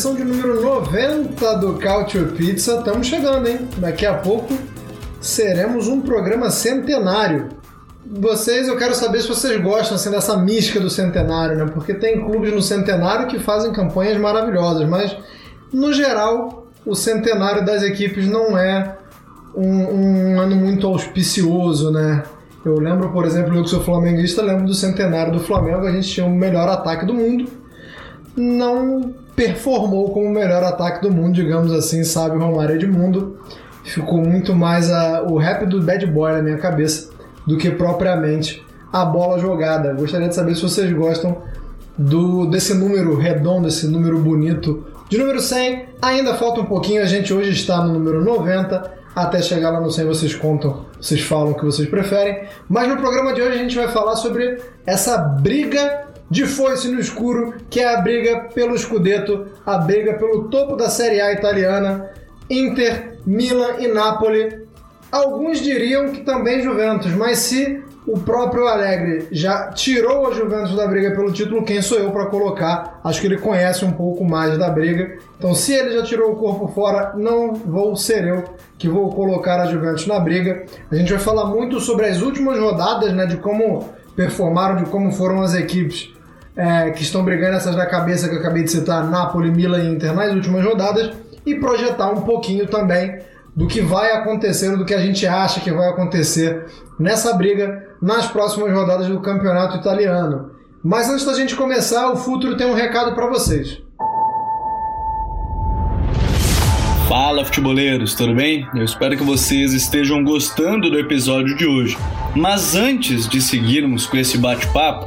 Edição de número 90 do Culture Pizza. Estamos chegando, hein? Daqui a pouco seremos um programa centenário. Vocês, eu quero saber se vocês gostam assim, dessa mística do centenário, né? Porque tem clubes no centenário que fazem campanhas maravilhosas, mas no geral o centenário das equipes não é um, um ano muito auspicioso, né? Eu lembro, por exemplo, eu que sou flamenguista, lembro do centenário do Flamengo, a gente tinha o melhor ataque do mundo. Não performou como o melhor ataque do mundo, digamos assim, sabe, Romário Edmundo. Ficou muito mais a, o rap do bad boy na minha cabeça do que propriamente a bola jogada. Gostaria de saber se vocês gostam do desse número redondo, esse número bonito. De número 100, ainda falta um pouquinho, a gente hoje está no número 90. Até chegar lá no 100 vocês contam, vocês falam o que vocês preferem. Mas no programa de hoje a gente vai falar sobre essa briga de foice no escuro, que é a briga pelo Scudetto, a briga pelo topo da Série A italiana, Inter, Milan e Napoli. Alguns diriam que também Juventus, mas se o próprio Alegre já tirou a Juventus da briga pelo título, quem sou eu para colocar? Acho que ele conhece um pouco mais da briga. Então, se ele já tirou o corpo fora, não vou ser eu que vou colocar a Juventus na briga. A gente vai falar muito sobre as últimas rodadas, né, de como performaram, de como foram as equipes é, que estão brigando essas da cabeça que eu acabei de citar, Napoli, Milan e Inter nas últimas rodadas, e projetar um pouquinho também do que vai acontecer, do que a gente acha que vai acontecer nessa briga nas próximas rodadas do campeonato italiano. Mas antes da gente começar, o Futuro tem um recado para vocês. Fala futeboleiros, tudo bem? Eu espero que vocês estejam gostando do episódio de hoje. Mas antes de seguirmos com esse bate-papo,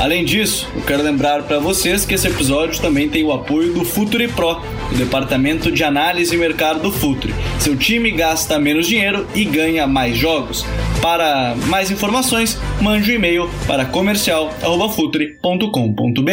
Além disso, eu quero lembrar para vocês que esse episódio também tem o apoio do Futuri Pro, o departamento de análise e mercado do Futuri. Seu time gasta menos dinheiro e ganha mais jogos. Para mais informações, mande um e-mail para comercial@futuri.com.br.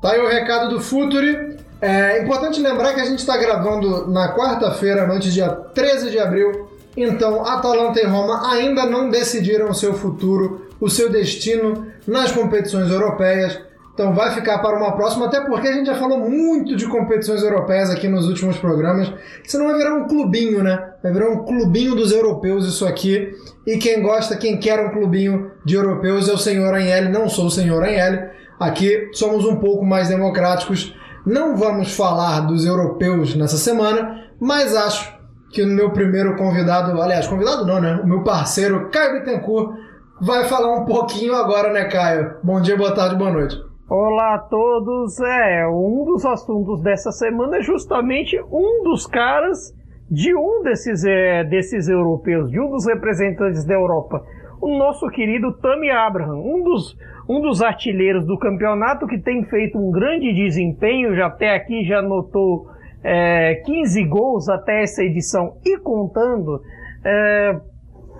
Tá aí o recado do Futuri. É importante lembrar que a gente está gravando na quarta-feira, noite dia 13 de abril. Então, Atalanta e Roma ainda não decidiram o seu futuro, o seu destino nas competições europeias. Então vai ficar para uma próxima, até porque a gente já falou muito de competições europeias aqui nos últimos programas. Isso não vai virar um clubinho, né? Vai virar um clubinho dos europeus isso aqui. E quem gosta, quem quer um clubinho de europeus é o senhor Anhele, não sou o senhor Anhele. Aqui somos um pouco mais democráticos. Não vamos falar dos europeus nessa semana, mas acho que o meu primeiro convidado, aliás, convidado não, né? O meu parceiro, Caio Bittencourt, vai falar um pouquinho agora, né, Caio? Bom dia, boa tarde, boa noite. Olá a todos. É, um dos assuntos dessa semana é justamente um dos caras de um desses, é, desses europeus, de um dos representantes da Europa, o nosso querido Tammy Abraham, um dos, um dos artilheiros do campeonato que tem feito um grande desempenho, já até aqui já anotou é, 15 gols até essa edição e contando. É,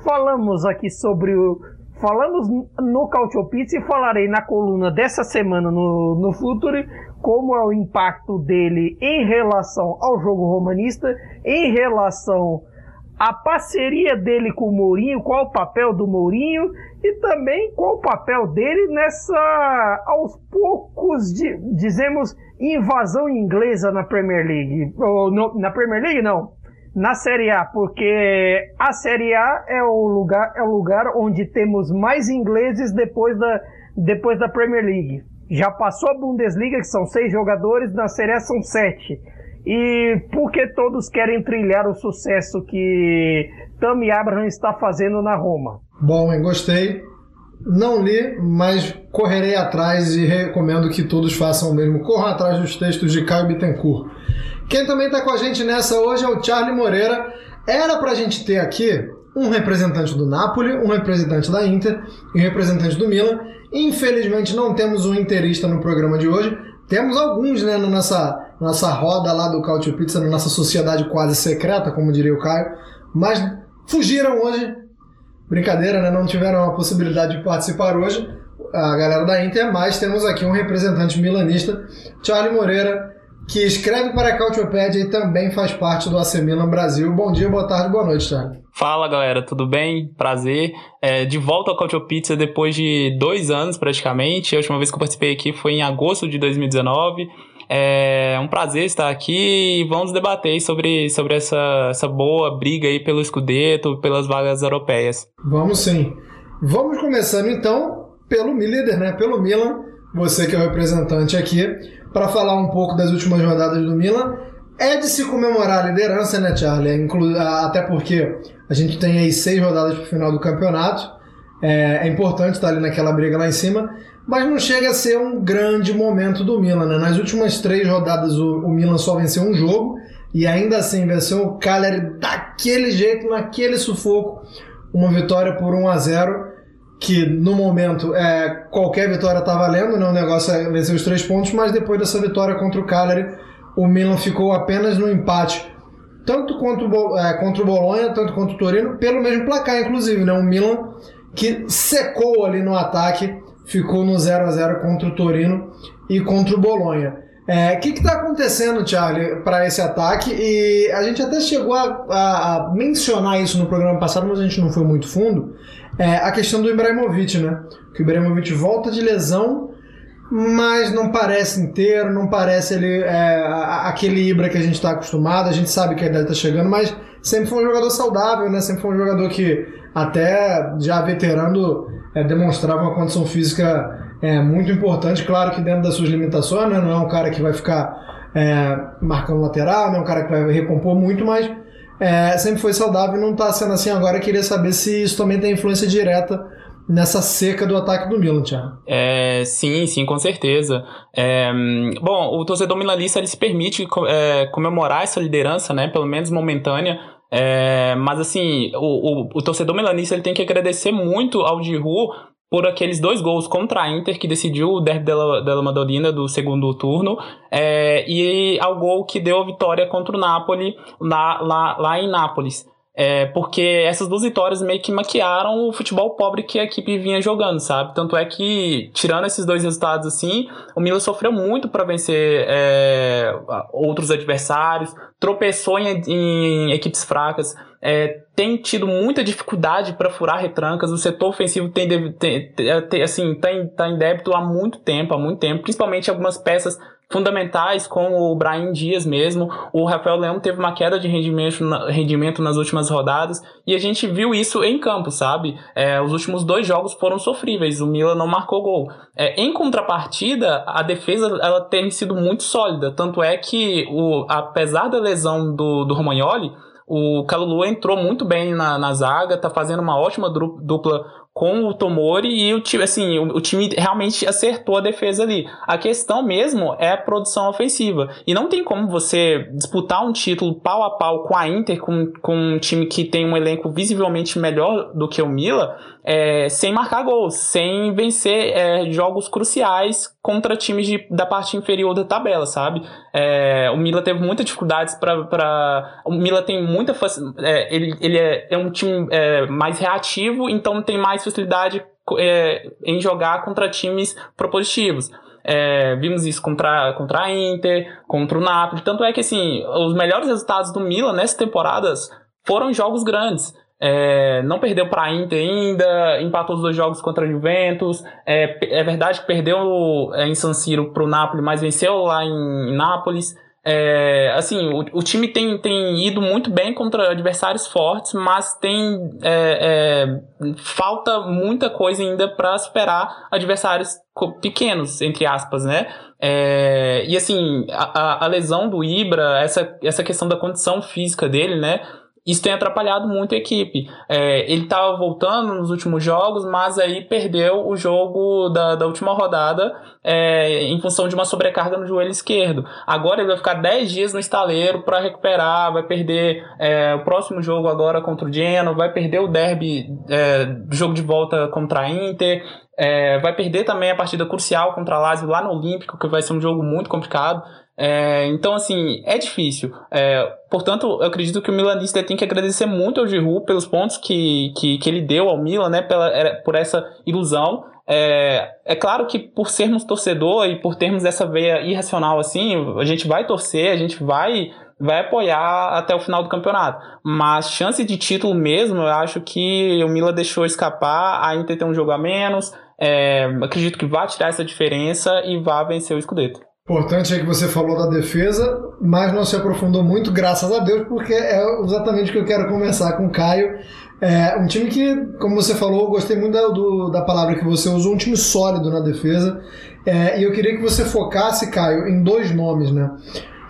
falamos aqui sobre o, falamos no Cautio Pizza e falarei na coluna dessa semana no, no Futuri como é o impacto dele em relação ao jogo romanista, em relação à parceria dele com o Mourinho, qual o papel do Mourinho e também qual o papel dele nessa, aos poucos, de, dizemos, invasão inglesa na Premier League. Ou no, na Premier League, não. Na Série A, porque a Série A é o lugar, é o lugar onde temos mais ingleses depois da, depois da Premier League. Já passou a Bundesliga, que são seis jogadores, na Série A são sete. E porque todos querem trilhar o sucesso que Tammy Abraham está fazendo na Roma? Bom, hein, gostei. Não li, mas correrei atrás e recomendo que todos façam o mesmo. Corram atrás dos textos de Caio Bittencourt. Quem também está com a gente nessa hoje é o Charlie Moreira. Era para a gente ter aqui um representante do Napoli, um representante da Inter e um representante do Milan. Infelizmente não temos um interista no programa de hoje. Temos alguns né, na nossa, nossa roda lá do Cautio Pizza, na nossa sociedade quase secreta, como diria o Caio, mas fugiram hoje. Brincadeira, né? Não tiveram a possibilidade de participar hoje. A galera da Inter, mas temos aqui um representante milanista, Charlie Moreira, que escreve para a Cautiopédia e também faz parte do AC Milan Brasil. Bom dia, boa tarde, boa noite, Charlie. Fala galera, tudo bem? Prazer. É, de volta ao Cautio Pizza depois de dois anos praticamente. A última vez que eu participei aqui foi em agosto de 2019. É um prazer estar aqui e vamos debater sobre, sobre essa, essa boa briga aí pelo Scudetto, pelas vagas europeias. Vamos sim. Vamos começando então pelo líder, né? Pelo Milan, você que é o representante aqui para falar um pouco das últimas rodadas do Milan. É de se comemorar a liderança, né, Charlie? Até porque a gente tem aí seis rodadas para o final do campeonato. É, é, importante estar ali naquela briga lá em cima, mas não chega a ser um grande momento do Milan. Né? Nas últimas três rodadas o, o Milan só venceu um jogo e ainda assim venceu o Cagliari daquele jeito, naquele sufoco. Uma vitória por 1 a 0 que no momento é, qualquer vitória está valendo, né? o negócio é vencer os três pontos, mas depois dessa vitória contra o Cagliari, o Milan ficou apenas no empate, tanto contra o, é, contra o Bolonha, tanto contra o Torino, pelo mesmo placar, inclusive, né? O Milan que secou ali no ataque, ficou no 0 a 0 contra o Torino e contra o Bolonha. O é, que está acontecendo, Charlie, para esse ataque? E a gente até chegou a, a, a, mencionar isso no programa passado, mas a gente não foi muito fundo. É, a questão do Ibrahimovic, né? Que o Ibrahimovic volta de lesão, mas não parece inteiro, não parece ele, é, aquele Ibra que a gente está acostumado. A gente sabe que a idade está chegando, mas sempre foi um jogador saudável, né? Sempre foi um jogador que, até já veterano, é, demonstrava uma condição física é muito importante, claro que dentro das suas limitações, né? não é um cara que vai ficar é, marcando lateral, não é um cara que vai recompor muito, mas é, sempre foi saudável e não está sendo assim agora. Queria saber se isso também tem influência direta nessa seca do ataque do Milan, Thiago. É, sim, sim, com certeza. É, bom, o torcedor milanista ele se permite é, comemorar essa liderança, né, pelo menos momentânea, é, mas assim, o, o, o, torcedor milanista ele tem que agradecer muito ao Giroud por aqueles dois gols contra a Inter, que decidiu o derby della, della Madonnina do segundo turno, é, e ao gol que deu a vitória contra o Napoli lá, lá, lá em Nápoles. É, porque essas duas vitórias meio que maquiaram o futebol pobre que a equipe vinha jogando, sabe? Tanto é que, tirando esses dois resultados assim, o Milan sofreu muito para vencer é, outros adversários, tropeçou em, em equipes fracas, é, tem tido muita dificuldade para furar retrancas. O setor ofensivo tem, tem, tem assim, tá em, tá em débito há muito tempo, há muito tempo, principalmente algumas peças fundamentais, como o Brian Dias mesmo. O Rafael Leão teve uma queda de rendimento, rendimento nas últimas rodadas e a gente viu isso em campo, sabe? É, os últimos dois jogos foram sofríveis, o Milan não marcou gol. É, em contrapartida, a defesa ela tem sido muito sólida, tanto é que, o, apesar da lesão do, do Romagnoli, o Calulu entrou muito bem na, na zaga, tá fazendo uma ótima dupla com o Tomori e o time, assim, o, o, time realmente acertou a defesa ali. A questão mesmo é a produção ofensiva. E não tem como você disputar um título pau a pau com a Inter, com, com um time que tem um elenco visivelmente melhor do que o Mila, é, sem marcar gols, sem vencer é, jogos cruciais contra times de, da parte inferior da tabela, sabe? É, o Mila teve muitas dificuldades para. O Mila tem muita. É, ele, ele é, é um time é, mais reativo, então tem mais facilidade em jogar contra times propositivos. É, vimos isso contra, contra a Inter, contra o Napoli. Tanto é que assim, os melhores resultados do Milan nessas temporadas foram jogos grandes. É, não perdeu para a Inter ainda, empatou os dois jogos contra a Juventus. É, é verdade que perdeu é, em San Siro para o Napoli, mas venceu lá em, Nápoles. É, assim, o, o, time tem, tem ido muito bem contra adversários fortes, mas tem é, é, falta muita coisa ainda para superar adversários pequenos, entre aspas, né? E assim, a, a, lesão do Ibra, essa, essa questão da condição física dele, né? Isso tem atrapalhado muito a equipe. É, ele estava voltando nos últimos jogos, mas aí perdeu o jogo da, da última rodada é, em função de uma sobrecarga no joelho esquerdo. Agora ele vai ficar 10 dias no estaleiro para recuperar, vai perder é, o próximo jogo agora contra o Genoa, vai perder o derby é, jogo de volta contra a Inter. É, vai perder também a partida crucial contra a Lazio lá no Olímpico, que vai ser um jogo muito complicado. É, então, assim, é difícil. É, portanto, eu acredito que o Milanista tem que agradecer muito ao Giroud pelos pontos que, que, que ele deu ao Milan, né, pela, por essa ilusão. É, é claro que por sermos torcedor e por termos essa veia irracional assim, a gente vai torcer, a gente vai vai apoiar até o final do campeonato. Mas chance de título mesmo, eu acho que o Milan deixou escapar, a Inter tem um jogo a menos. É, acredito que vai tirar essa diferença e vai vencer o Scudetto. Importante é que você falou da defesa, mas não se aprofundou muito, graças a Deus, porque é exatamente o que eu quero começar com o Caio. É um time que, como você falou, gostei muito da, do, da palavra que você usou, um time sólido na defesa. É, e eu queria que você focasse, Caio, em dois nomes, né?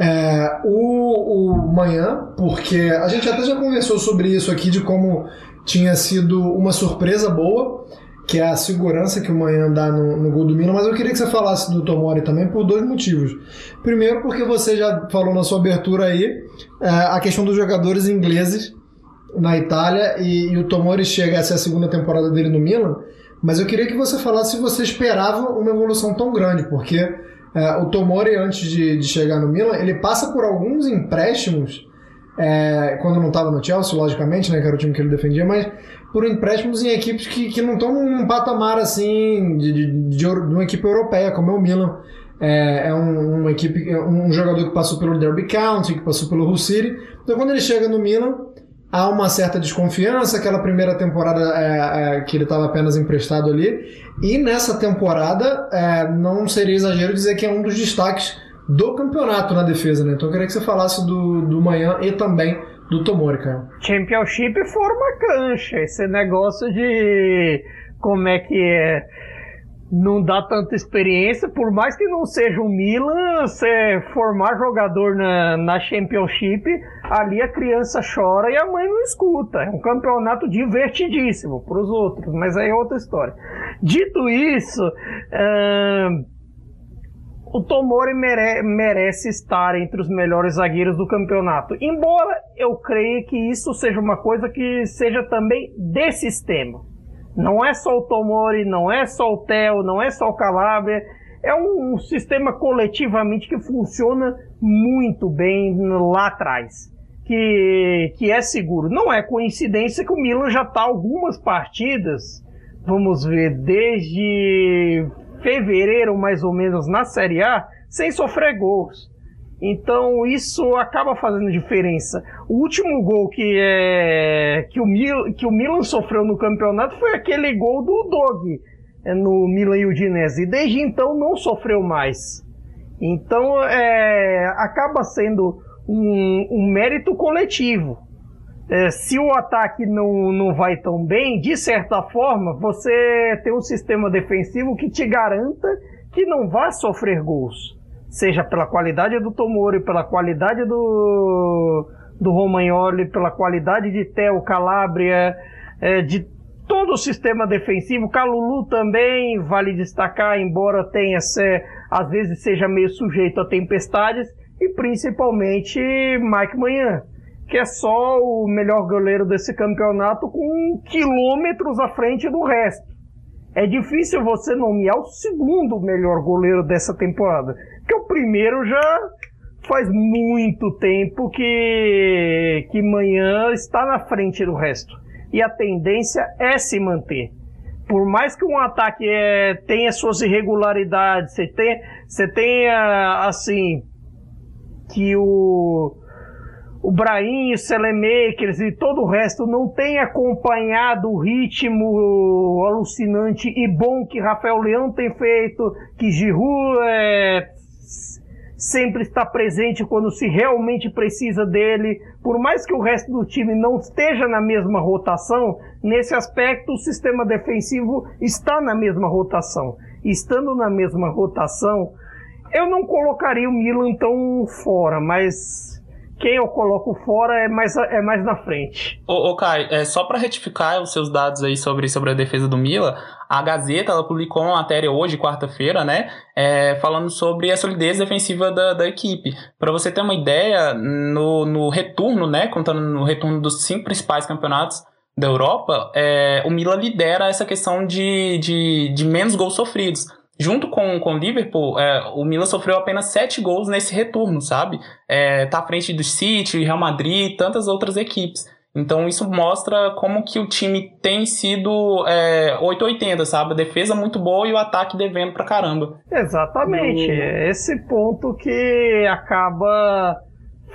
É, o, o Manhã, porque a gente até já conversou sobre isso aqui, de como tinha sido uma surpresa boa que é a segurança que o Manhã dá no, no gol do Milan, mas eu queria que você falasse do Tomori também por dois motivos. Primeiro, porque você já falou na sua abertura aí é, a questão dos jogadores ingleses na Itália e, e o Tomori chega a ser a segunda temporada dele no Milan, mas eu queria que você falasse se você esperava uma evolução tão grande, porque é, o Tomori, antes de, de chegar no Milan, ele passa por alguns empréstimos é, quando não estava no Chelsea, logicamente, né, que era o time que ele defendia, mas por empréstimos em equipes que, que não estão num patamar assim de, de, de, de, uma equipe europeia, como é o Milan. É, é um, uma equipe, é um jogador que passou pelo Derby County, que passou pelo Hull City. Então, quando ele chega no Milan, há uma certa desconfiança. Aquela primeira temporada é, é, que ele estava apenas emprestado ali, e nessa temporada é, não seria exagero dizer que é um dos destaques do campeonato na defesa, né? Então eu queria que você falasse do, do manhã e também do Tomori, cara. Championship forma cancha. Esse negócio de como é que é não dá tanta experiência, por mais que não seja o Milan, você formar jogador na, na Championship, ali a criança chora e a mãe não escuta. É um campeonato divertidíssimo para os outros, mas aí é outra história. Dito isso, o Tomori mere merece estar entre os melhores zagueiros do campeonato. Embora eu creia que isso seja uma coisa que seja também de sistema. Não é só o Tomori, não é só o Theo, não é só o Calabria. É um sistema coletivamente que funciona muito bem lá atrás. Que, que é seguro. Não é coincidência que o Milan já está algumas partidas, vamos ver, desde fevereiro, mais ou menos, na Série A, sem sofrer gols. Então isso acaba fazendo diferença. O último gol que, é, que, o, Mil, que o Milan sofreu no campeonato foi aquele gol do Dog é, no Milan e Udinese. E desde então não sofreu mais. Então é, acaba sendo um, um mérito coletivo é, se o ataque não, não vai tão bem, de certa forma, você tem um sistema defensivo que te garanta que não vá sofrer gols. Seja pela qualidade do Tomori, pela qualidade do, do Romagnoli, pela qualidade de Theo Calabria, é, de todo o sistema defensivo. Calulu também vale destacar, embora tenha ser, às vezes seja meio sujeito a tempestades, e principalmente Mike Manhã que é só o melhor goleiro desse campeonato com quilômetros à frente do resto. É difícil você nomear o segundo melhor goleiro dessa temporada, porque o primeiro já faz muito tempo que que manhã está na frente do resto. E a tendência é se manter. Por mais que um ataque é, tenha suas irregularidades, você você tenha assim que o o Brahim, o Selemakers e todo o resto não tem acompanhado o ritmo alucinante e bom que Rafael Leão tem feito, que Giroud é, sempre está presente quando se realmente precisa dele. Por mais que o resto do time não esteja na mesma rotação, nesse aspecto o sistema defensivo está na mesma rotação. Estando na mesma rotação, eu não colocaria o Milan tão fora, mas quem eu coloco fora é mais, é mais na frente. Ô, ô Kai, é, só para retificar os seus dados aí sobre, sobre a defesa do Mila, a Gazeta ela publicou uma matéria hoje, quarta-feira, né, é, falando sobre a solidez defensiva da, da equipe. Para você ter uma ideia, no, no retorno, né, contando no retorno dos cinco principais campeonatos da Europa, é, o Milan lidera essa questão de, de, de menos gols sofridos junto com, com o Liverpool, é, o Milan sofreu apenas sete gols nesse retorno, sabe? É, tá à frente do City, Real Madrid e tantas outras equipes. Então isso mostra como que o time tem sido é, 880, sabe? A defesa muito boa e o ataque devendo pra caramba. Exatamente. E... Esse ponto que acaba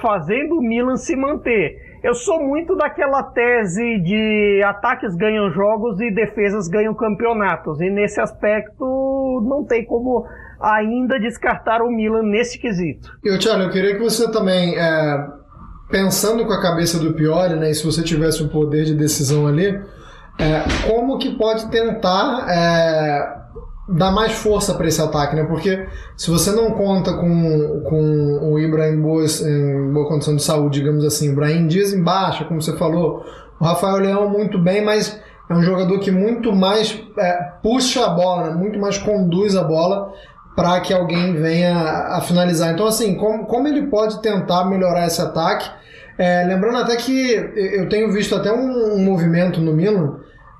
fazendo o Milan se manter. Eu sou muito daquela tese de ataques ganham jogos e defesas ganham campeonatos. E nesse aspecto não tem como ainda descartar o Milan nesse quesito. E Thiago, eu queria que você também, é, pensando com a cabeça do Piori, né, e se você tivesse o poder de decisão ali, é, como que pode tentar é, dar mais força para esse ataque, né? Porque se você não conta com, com o Ibrahim em boa, em boa condição de saúde, digamos assim, o Ibrahim Dias em baixa, como você falou, o Rafael Leão muito bem, mas é um jogador que muito mais é, puxa a bola, né? muito mais conduz a bola para que alguém venha a finalizar. Então, assim, como, como ele pode tentar melhorar esse ataque? É, lembrando até que eu tenho visto até um, um movimento no Milan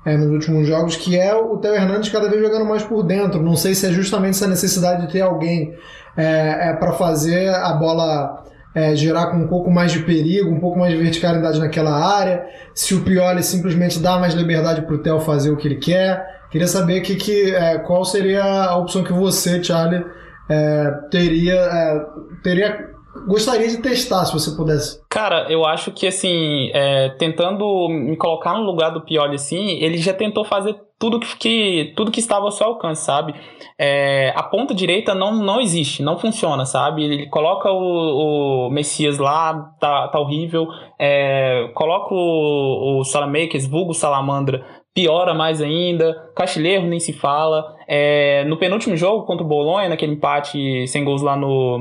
é, nos últimos jogos, que é o Theo Hernandes cada vez jogando mais por dentro. Não sei se é justamente essa necessidade de ter alguém é, é para fazer a bola é, girar com um pouco mais de perigo, um pouco mais de verticalidade naquela área, se o Pioli simplesmente dá mais liberdade para o Theo fazer o que ele quer. Queria saber que, que, é, qual seria a opção que você, Charlie, é, teria, é, teria gostaria de testar, se você pudesse. Cara, eu acho que, assim, é, tentando me colocar no lugar do Pioli, assim, ele já tentou fazer tudo que, que, tudo que estava ao seu alcance, sabe? É, a ponta direita não, não existe, não funciona, sabe? Ele coloca o, o Messias lá, tá, tá horrível. É, coloca o, o Salamakers, vulgo Salamandra, piora mais ainda. Castilheiro nem se fala. É, no penúltimo jogo contra o Bolonha, naquele empate sem gols lá no,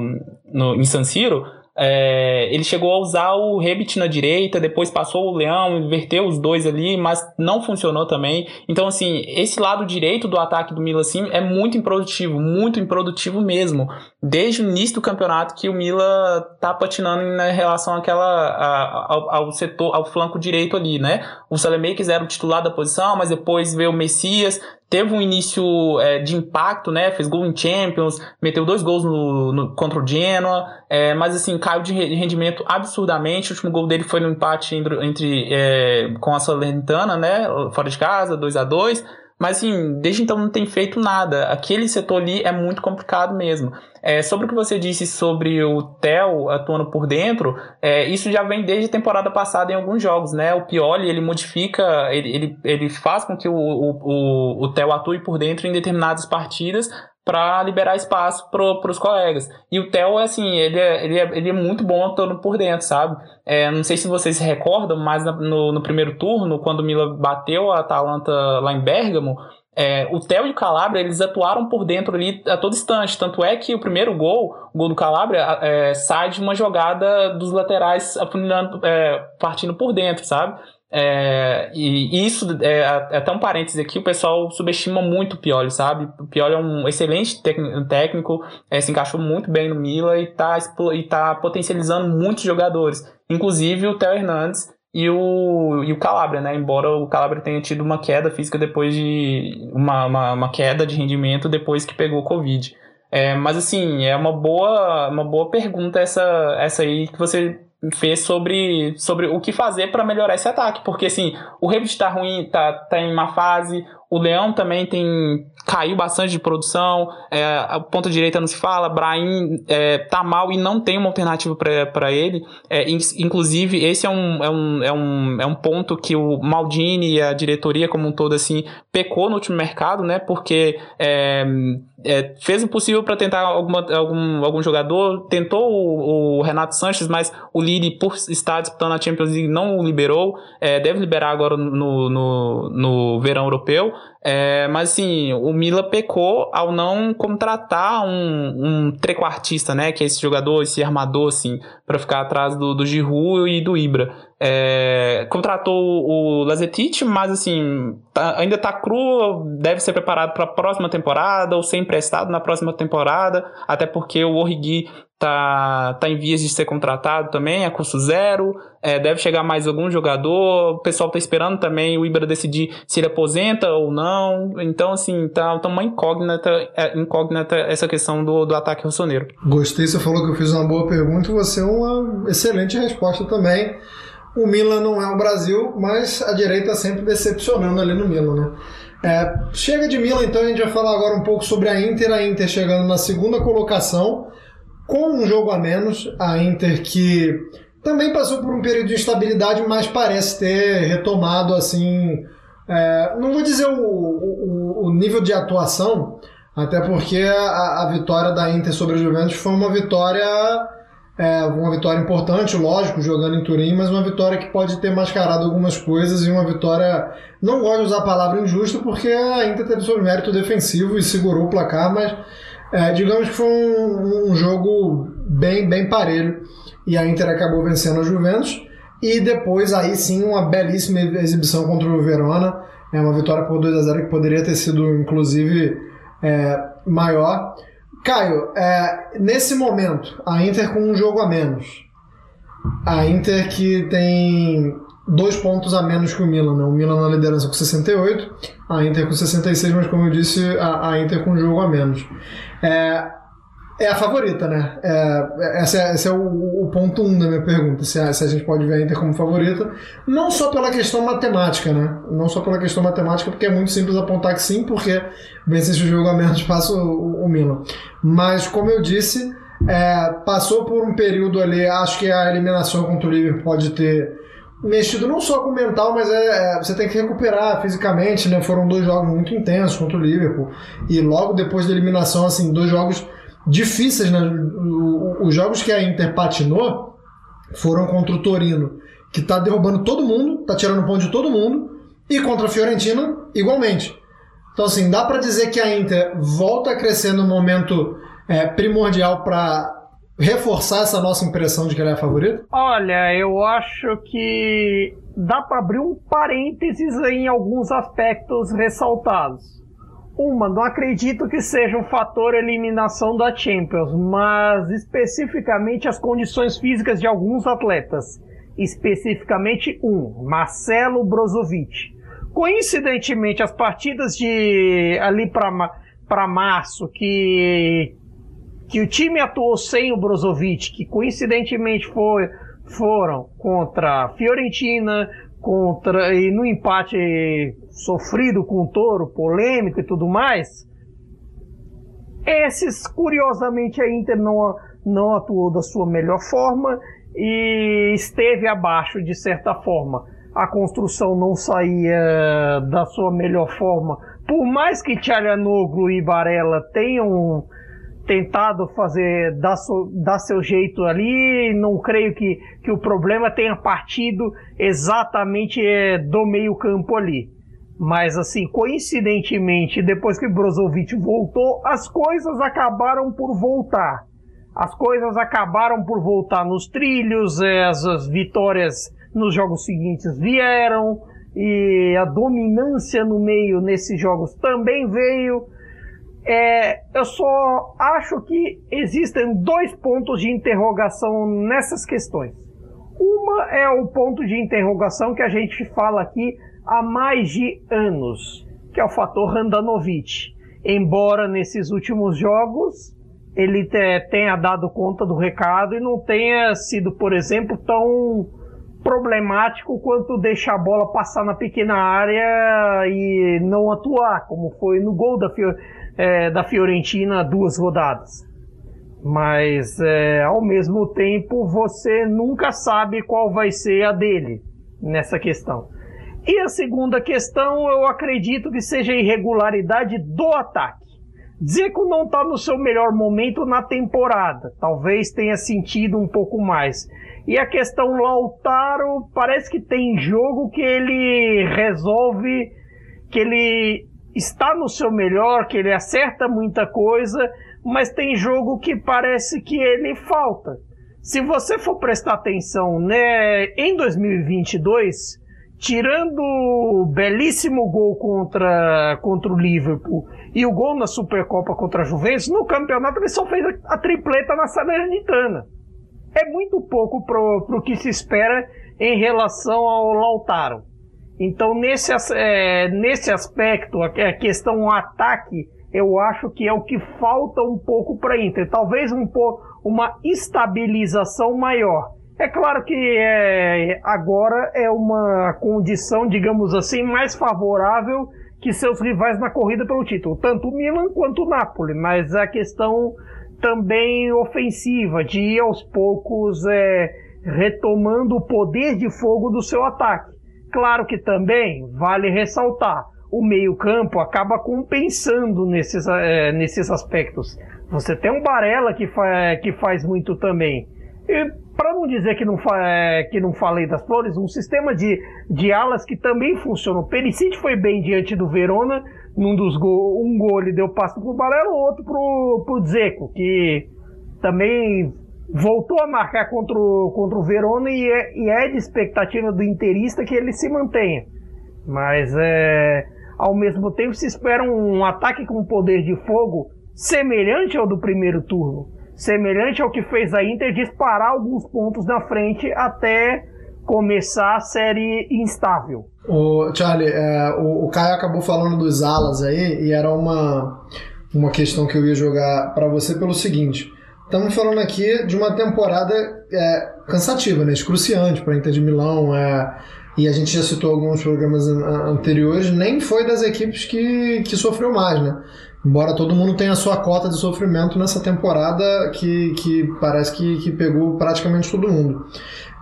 no, em San Siro, é, ele chegou a usar o Rebit na direita, depois passou o Leão, inverteu os dois ali, mas não funcionou também. Então, assim, esse lado direito do ataque do Milan assim, é muito improdutivo, muito improdutivo mesmo. Desde o início do campeonato que o Milan tá patinando em relação àquela, a, ao, ao, setor, ao flanco direito ali, né? O Salemakers era o titular da posição, mas depois veio o Messias, teve um início é, de impacto, né? Fez gol em Champions, meteu dois gols no, no contra o Genoa, é, mas assim, caiu de rendimento absurdamente. O último gol dele foi no empate entre, entre é, com a Salernitana, né? Fora de casa, 2 a 2 mas assim, desde então não tem feito nada. Aquele setor ali é muito complicado mesmo. É, sobre o que você disse sobre o Theo atuando por dentro, é, isso já vem desde a temporada passada em alguns jogos, né? O Pioli, ele modifica, ele, ele, ele faz com que o, o, o, o Theo atue por dentro em determinadas partidas para liberar espaço para os colegas. E o Theo, assim, ele é, ele, é, ele é muito bom atuando por dentro, sabe? É, não sei se vocês se recordam, mas no, no primeiro turno, quando o Milan bateu a Atalanta lá em Bergamo, é, o Theo e o Calabria, eles atuaram por dentro ali a todo instante. Tanto é que o primeiro gol, o gol do Calabria, é, sai de uma jogada dos laterais é, partindo por dentro, sabe? É, e, isso, é, até um parênteses aqui, o pessoal subestima muito o Pioli, sabe? O Pioli é um excelente técnico, é, se encaixou muito bem no Mila e tá, e tá potencializando muitos jogadores, inclusive o Theo Hernandes e o, e o Calabria, né? Embora o Calabria tenha tido uma queda física depois de. uma, uma, uma queda de rendimento depois que pegou o Covid. É, mas assim, é uma boa, uma boa pergunta essa, essa aí que você fez sobre, sobre o que fazer para melhorar esse ataque, porque assim, o Rebit tá ruim, tá, tá em má fase, o Leão também tem caiu bastante de produção, é, a ponta direita não se fala, Brahim é, tá mal e não tem uma alternativa para ele. É, inclusive, esse é um, é, um, é, um, é um ponto que o Maldini e a diretoria como um todo assim pecou no último mercado, né? Porque é, é, fez o possível para tentar alguma, algum, algum jogador, tentou o, o, Renato Sanches, mas o Lille, por estar disputando a Champions League, não o liberou, é, deve liberar agora no, no, no verão europeu. É, mas assim, o Mila pecou ao não contratar um, um trequartista, né? Que é esse jogador, esse armador, assim, para ficar atrás do, do Giroud e do Ibra. É, contratou o Lazetic, mas assim, tá, ainda tá cru, deve ser preparado para a próxima temporada ou ser emprestado na próxima temporada, até porque o Origi tá, tá em vias de ser contratado também, a custo zero, é, deve chegar mais algum jogador, o pessoal tá esperando também o Ibra decidir se ele aposenta ou não, então assim, tá, tá uma incógnita, é, incógnita essa questão do, do ataque rossoneiro. Gostei, você falou que eu fiz uma boa pergunta você é uma excelente resposta também. O Milan não é o Brasil, mas a direita sempre decepcionando ali no Milan, né? É, chega de Milan, então a gente vai falar agora um pouco sobre a Inter. A Inter chegando na segunda colocação, com um jogo a menos. A Inter que também passou por um período de instabilidade, mas parece ter retomado assim. É, não vou dizer o, o, o, nível de atuação, até porque a, a vitória da Inter sobre a Juventus foi uma vitória é uma vitória importante, lógico, jogando em Turim, mas uma vitória que pode ter mascarado algumas coisas e uma vitória. Não gosto de usar a palavra injusta porque a Inter teve seu mérito defensivo e segurou o placar, mas é, digamos que foi um, um, jogo bem, bem parelho e a Inter acabou vencendo a Juventus. E depois, aí sim, uma belíssima exibição contra o Verona. É uma vitória por 2 a 0 que poderia ter sido, inclusive, é, maior. Caio, é, nesse momento, a Inter com um jogo a menos. A Inter que tem dois pontos a menos que o Milan, né? O Milan na liderança com 68, a Inter com 66, mas como eu disse, a, a Inter com um jogo a menos. É, é a favorita, né? É, esse, é, esse é o, o, ponto um da minha pergunta, se a, se a gente pode ver a Inter como favorita, não só pela questão matemática, né? Não só pela questão matemática, porque é muito simples apontar que sim, porque vence esse jogo a menos passa o, o Milan. Mas, como eu disse, é, passou por um período ali, acho que a eliminação contra o Liverpool pode ter mexido não só com o mental, mas é, é, você tem que recuperar fisicamente, né? Foram dois jogos muito intensos contra o Liverpool. E logo depois da eliminação, assim, dois jogos difíceis, né? Os jogos que a Inter patinou foram contra o Torino, que está derrubando todo mundo, está tirando ponto de todo mundo, e contra a Fiorentina, igualmente. Então, assim, dá para dizer que a Inter volta a crescer no momento é, primordial para reforçar essa nossa impressão de que ela é a favorita? Olha, eu acho que dá para abrir um parênteses em alguns aspectos ressaltados. Uma, não acredito que seja um fator eliminação da Champions, mas especificamente as condições físicas de alguns atletas. Especificamente um, Marcelo Brozovic. Coincidentemente, as partidas de ali para março que que o time atuou sem o Brozovic, que coincidentemente foi, foram contra Fiorentina, contra e no empate sofrido com o Toro, polêmico e tudo mais, esses curiosamente a Inter não, não atuou da sua melhor forma e esteve abaixo de certa forma. A construção não saía da sua melhor forma, por mais que Tchalhanoglu e Varela tenham tentado fazer dar, so, dar seu jeito ali. Não creio que, que o problema tenha partido exatamente é, do meio-campo ali. Mas assim, coincidentemente, depois que Brozovic voltou, as coisas acabaram por voltar. As coisas acabaram por voltar nos trilhos, é, as, as vitórias nos jogos seguintes vieram e a dominância no meio nesses jogos também veio. É, eu só acho que existem dois pontos de interrogação nessas questões. Uma é o ponto de interrogação que a gente fala aqui há mais de anos, que é o fator Randanovic. Embora nesses últimos jogos ele tenha dado conta do recado e não tenha sido, por exemplo, tão problemático quanto deixar a bola passar na pequena área e não atuar, como foi no gol da, Fior é, da Fiorentina duas rodadas. Mas é, ao mesmo tempo você nunca sabe qual vai ser a dele nessa questão. E a segunda questão, eu acredito que seja a irregularidade do ataque. Zico não está no seu melhor momento na temporada. Talvez tenha sentido um pouco mais. E a questão Lautaro, parece que tem jogo que ele resolve, que ele está no seu melhor, que ele acerta muita coisa, mas tem jogo que parece que ele falta. Se você for prestar atenção, né, em 2022, tirando o belíssimo gol contra, contra o Liverpool e o gol na Supercopa contra a Juventus, no campeonato ele só fez a tripleta na Salernitana. É muito pouco para o que se espera em relação ao Lautaro. Então, nesse, é, nesse aspecto, a, questão ataque, eu acho que é o que falta um pouco para Inter. Talvez um uma estabilização maior. É claro que é, agora é uma condição, digamos assim, mais favorável que seus rivais na corrida pelo título, tanto o Milan quanto o Napoli, mas a questão também ofensiva, de ir aos poucos é, retomando o poder de fogo do seu ataque. Claro que também vale ressaltar, o meio-campo acaba compensando nesses, é, nesses aspectos. Você tem um Barella que, fa que faz muito também. E para não dizer que não, é, que não falei das flores, um sistema de, de alas que também funciona. O Perisic foi bem diante do Verona, num dos go um gol ele deu passo pro Barella, o outro pro, pro Dzeko, que também voltou a marcar contra o, contra o Verona e é, e é de expectativa do interista que ele se mantenha. Mas é, ao mesmo tempo se espera um ataque com poder de fogo semelhante ao do primeiro turno, semelhante ao que fez a Inter disparar alguns pontos na frente até começar a série instável. O Charlie, é, o, o Caio acabou falando dos alas aí e era uma uma questão que eu ia jogar para você pelo seguinte. Estamos falando aqui de uma temporada é, cansativa, né? excruciante para a Inter de Milão. É, e a gente já citou alguns programas anteriores, nem foi das equipes que, que sofreu mais, né? Embora todo mundo tenha a sua cota de sofrimento nessa temporada que, que parece que, que pegou praticamente todo mundo.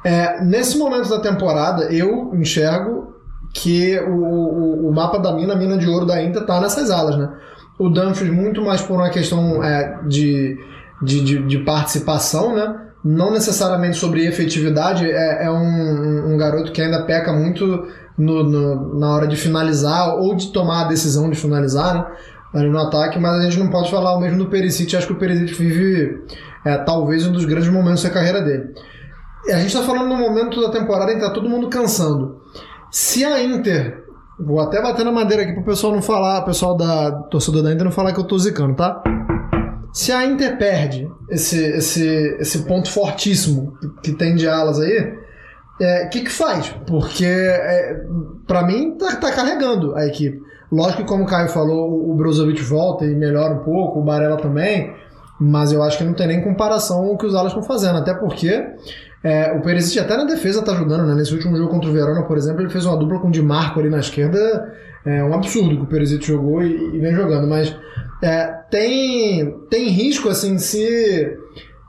É, nesse momento da temporada, eu enxergo que o, o, o, mapa da mina, a mina de ouro da Inter, está nessas alas, né? O Dumfries muito mais por uma questão é, de de, de, de participação, né? não necessariamente sobre efetividade, é, é um, um, garoto que ainda peca muito no, no, na hora de finalizar ou de tomar a decisão de finalizar né, ali no ataque, mas a gente não pode falar o mesmo do Perisic, acho que o Perisic vive é, talvez um dos grandes momentos da carreira dele. A gente está falando no momento da temporada em que está todo mundo cansando. Se a Inter, vou até bater na madeira aqui para o pessoal não falar, o pessoal da torcedor da Inter não falar que eu estou zicando, tá? Se a Inter perde esse, esse, esse ponto fortíssimo que tem de alas aí, o é, que, que faz? Porque, é, para mim, tá, tá carregando a equipe. Lógico que, como o Caio falou, o Brozovic volta e melhora um pouco, o Barella também, mas eu acho que não tem nem comparação o que os alas estão fazendo, até porque é, o Perisic até na defesa tá ajudando, né? Nesse último jogo contra o Verona, por exemplo, ele fez uma dupla com o Di Marco ali na esquerda, é um absurdo que o Perisic jogou e, e vem jogando, mas é, tem, tem risco, assim, se,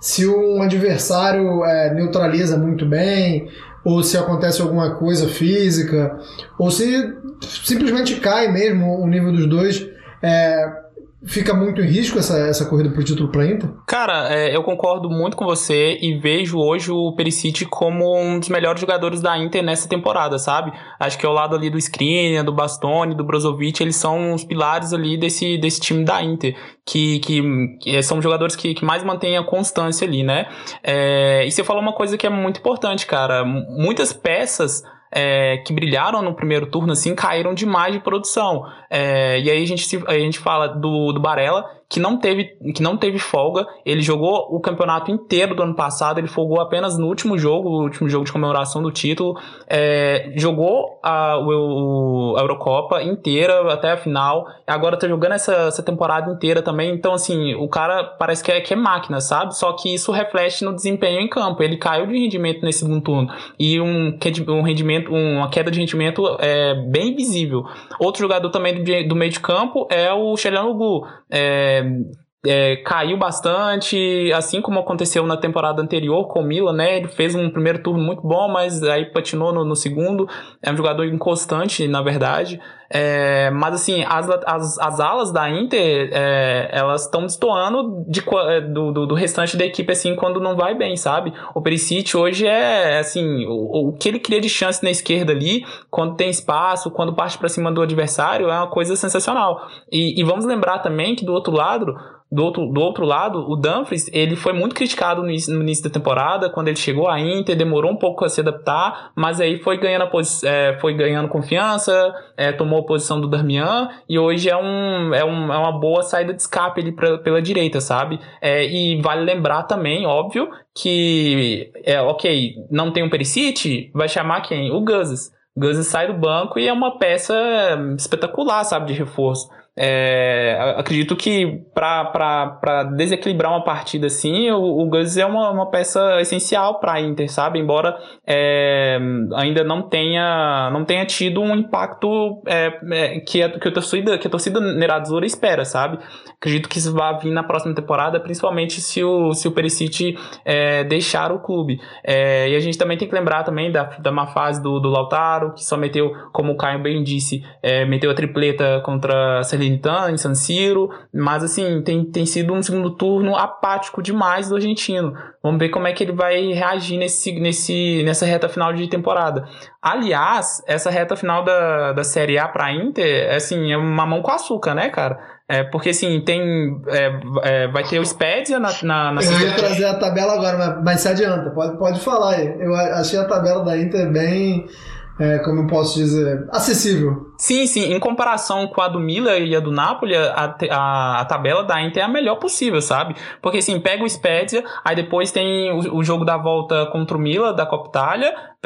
se um adversário é, neutraliza muito bem, ou se acontece alguma coisa física, ou se simplesmente cai mesmo o nível dos dois. É, fica muito em risco essa, essa corrida pro título para Inter? Cara, é, eu concordo muito com você e vejo hoje o Perisic como um dos melhores jogadores da Inter nessa temporada, sabe? Acho que ao lado ali do Skriniar, do Bastoni, do Brozovic, eles são os pilares ali desse, desse time da Inter, que, que, que são jogadores que, que mais mantêm a constância ali, né? É, e você falou uma coisa que é muito importante, cara. Muitas peças é, que brilharam no primeiro turno, assim, caíram demais de produção. É, e aí a gente, a gente fala do, do Barella, que não teve, que não teve folga. Ele jogou o campeonato inteiro do ano passado, ele folgou apenas no último jogo, o último jogo de comemoração do título. É, jogou a, o, a Eurocopa inteira até a final. Agora tá jogando essa, essa temporada inteira também. Então, assim, o cara parece que é, que é máquina, sabe? Só que isso reflete no desempenho em campo. Ele caiu de rendimento nesse segundo turno. E um, um rendimento, uma queda de rendimento é bem visível. Outro jogador também do, do meio de campo é o Xeliano Gu. É, um, é, caiu bastante, assim como aconteceu na temporada anterior com o Milan, né? Ele fez um primeiro turno muito bom, mas aí patinou no, no segundo. É um jogador inconstante, na verdade. É, mas assim, as, as, as alas da Inter, é, elas estão destoando de, é, do, do, do, restante da equipe, assim, quando não vai bem, sabe? O Perisic hoje é, assim, o, o que ele cria de chance na esquerda ali, quando tem espaço, quando parte para cima do adversário, é uma coisa sensacional. E, e vamos lembrar também que do outro lado, do outro, do outro lado, o Dumfries, ele foi muito criticado no início, no início da temporada, quando ele chegou à Inter, demorou um pouco a se adaptar, mas aí foi ganhando, é, foi ganhando confiança, é, tomou a posição do Darmian, e hoje é, um, é, um, é uma boa saída de escape ali pra, pela direita, sabe? É, e vale lembrar também, óbvio, que, é, ok, não tem um Perisic, vai chamar quem? O Guzes. Guzes sai do banco e é uma peça espetacular, sabe, de reforço. É, acredito que para desequilibrar uma partida assim, o, o Gus é uma, uma peça essencial para a Inter, sabe? Embora é, ainda não tenha, não tenha tido um impacto é, é que, a, que, a torcida, que a torcida Nerazzurra espera, sabe? Acredito que isso vai vir na próxima temporada, principalmente se o, se o Perisic é, deixar o clube. É, e a gente também tem que lembrar também da, da má fase do, do Lautaro, que só meteu, como o Caio bem disse, meteu a tripleta contra a Salernitana, em San Siro, mas assim, tem, tem sido um segundo turno apático demais do argentino. Vamos ver como é que ele vai reagir nesse, nesse, nessa reta final de temporada. Aliás, essa reta final da, da Série A para Inter, é, assim, é uma mão com açúcar, né, cara? É, porque assim, tem. É, é, vai ter o Spezia na. na, na eu ia trazer a tabela agora, mas, mas se adianta, pode, pode falar aí. Eu achei a tabela da Inter bem é, como posso dizer, acessível. Sim, sim. Em comparação com a do Miller e a do Napoli, a, a, a, tabela da Inter é a melhor possível, sabe? Porque assim, pega o Spezia, aí depois tem o, o jogo da volta contra o Milan, da Copa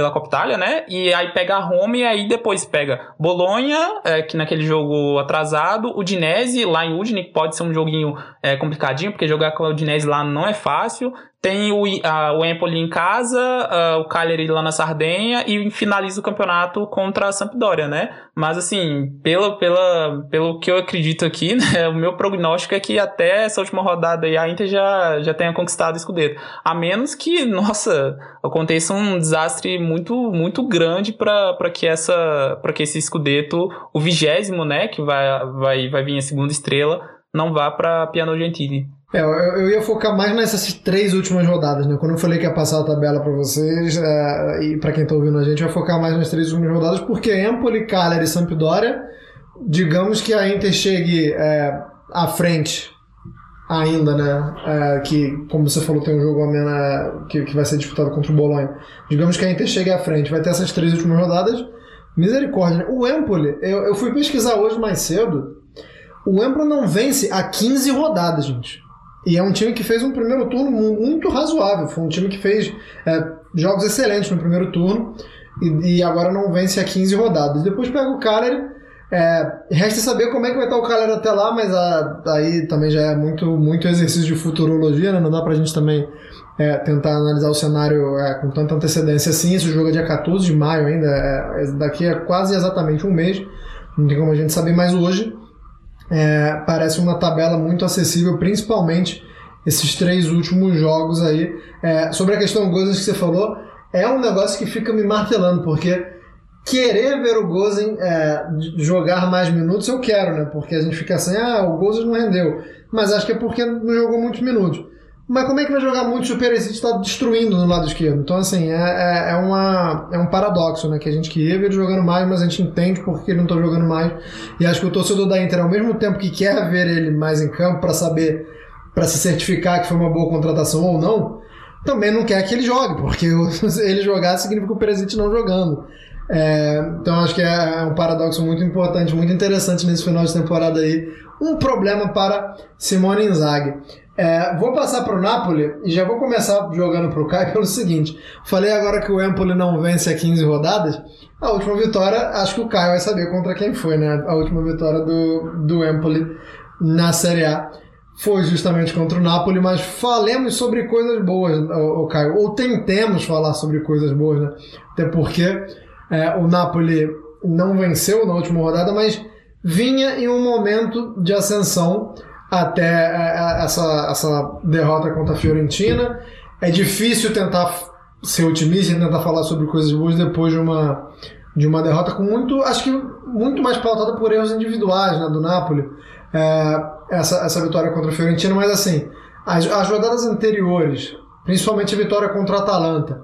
pela Copa Itália, né? E aí pega a Roma e aí depois pega Bolonha, é, que naquele jogo atrasado, o Dinese lá em Udine, que pode ser um joguinho é, complicadinho, porque jogar com o Dinese lá não é fácil. Tem o, a, o Empoli em casa, a, o Cagliari lá na Sardenha e finaliza o campeonato contra a Sampdoria, né? Mas assim, pelo, pela, pelo que eu acredito aqui, né, o meu prognóstico é que até essa última rodada aí a Inter já, já tenha conquistado o escudeto. A menos que, nossa, aconteça um desastre muito muito grande para que essa para que esse escudeto, o vigésimo, né, que vai, vai, vai vir a segunda estrela, não vá para Piano Gentili. É, eu, eu, ia focar mais nessas três últimas rodadas, né? Quando eu falei que ia passar a tabela para vocês, é, e para quem tá ouvindo a gente, vai focar mais nas três últimas rodadas, porque Empoli, Cagliari e Sampdoria, digamos que a Inter chegue é, à frente ainda, né? É, que, como você falou, tem um jogo a que, que vai ser disputado contra o Bolonha. Digamos que a Inter chegue à frente, vai ter essas três últimas rodadas. Misericórdia. Né? O Empoli, eu, eu fui pesquisar hoje mais cedo. O Empoli não vence há 15 rodadas, gente. E é um time que fez um primeiro turno muito razoável. Foi um time que fez é, jogos excelentes no primeiro turno e, e, agora não vence há 15 rodadas. Depois pega o Cagliari. É, resta saber como é que vai estar o Cagliari até lá, mas a, aí também já é muito, muito exercício de futurologia, né? Não dá pra gente também é, tentar analisar o cenário é, com tanta antecedência assim. Esse jogo é dia 14 de maio ainda, é, é, daqui a quase exatamente um mês. Não tem como a gente saber, mais hoje é, parece uma tabela muito acessível, principalmente esses três últimos jogos aí. É, sobre a questão Gozen que você falou, é um negócio que fica me martelando, porque querer ver o Gozen é, jogar mais minutos eu quero, né? Porque a gente fica assim, ah, o Gozen não rendeu. Mas acho que é porque não jogou muitos minutos. Mas como é que vai jogar muito se o Perisic está destruindo no lado esquerdo? Então, assim, é, é, é, uma, é um paradoxo, né? Que a gente queria ver ele jogando mais, mas a gente entende porque ele não está jogando mais. E acho que o torcedor da Inter, ao mesmo tempo que quer ver ele mais em campo para saber, para se certificar que foi uma boa contratação ou não, também não quer que ele jogue, porque ele jogar significa o Perisic não jogando. É, então acho que é um paradoxo muito importante, muito interessante nesse final de temporada aí. Um problema para Simone Inzaghi. É, vou passar para o Napoli e já vou começar jogando para o Caio pelo seguinte: falei agora que o Empoli não vence a 15 rodadas. A última vitória, acho que o Caio vai saber contra quem foi, né? A última vitória do, do Empoli na Série A foi justamente contra o Napoli, mas falemos sobre coisas boas, o, Caio, ou tentemos falar sobre coisas boas, né? Até porque é, o Napoli não venceu na última rodada, mas vinha em um momento de ascensão até é, é, essa, essa derrota contra a Fiorentina. É difícil tentar ser otimista e tentar falar sobre coisas boas depois de uma, de uma derrota com muito, acho que muito mais pautada por erros individuais né, do Napoli. É, essa, essa vitória contra a Fiorentina, mas assim, as, as rodadas anteriores, principalmente a vitória contra a Atalanta,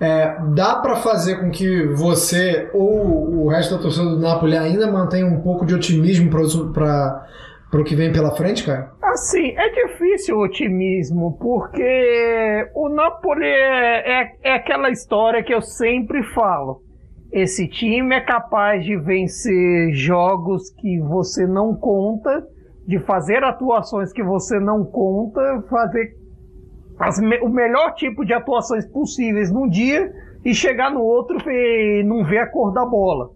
é, dá para fazer com que você ou o resto da torcida do Napoli ainda mantenha um pouco de otimismo para para o que vem pela frente, cara? Assim, é difícil o otimismo, porque o Napoli é, é, é, aquela história que eu sempre falo. Esse time é capaz de vencer jogos que você não conta, de fazer atuações que você não conta, fazer as, o melhor tipo de atuações possíveis num dia e chegar no outro e não ver a cor da bola.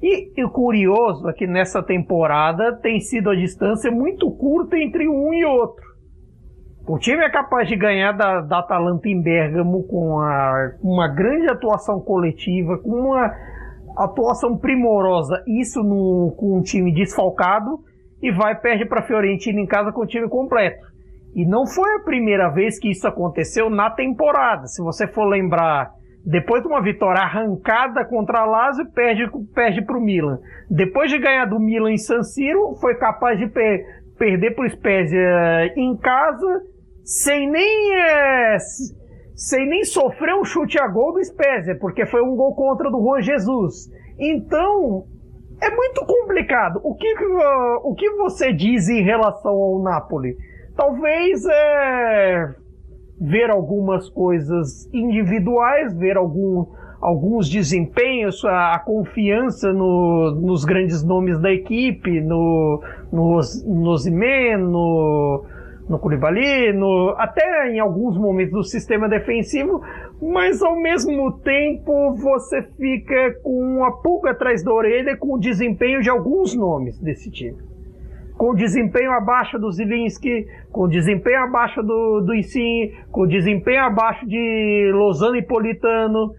E, o curioso é que nessa temporada tem sido a distância muito curta entre um e outro. O time é capaz de ganhar da, da Atalanta em Bergamo com a, uma grande atuação coletiva, com uma atuação primorosa, isso no, com um time desfalcado, e vai perde para a Fiorentina em casa com o time completo. E não foi a primeira vez que isso aconteceu na temporada. Se você for lembrar depois de uma vitória arrancada contra a Lazio, perde, perde para o Milan. Depois de ganhar do Milan em San Siro, foi capaz de per perder para o Spezia em casa, sem nem, é, sem nem sofrer um chute a gol do Spezia, porque foi um gol contra do Juan Jesus. Então, é muito complicado. O que, o que você diz em relação ao Napoli? Talvez é ver algumas coisas individuais, ver algum, alguns desempenhos, a, a confiança no, nos grandes nomes da equipe, no, no, no Zimé, no, no Koulibaly, no, até em alguns momentos do sistema defensivo, mas ao mesmo tempo você fica com uma pulga atrás da orelha com o desempenho de alguns nomes desse time com desempenho abaixo do Zilinski, com desempenho abaixo do, do com desempenho abaixo de Lozano e Politano.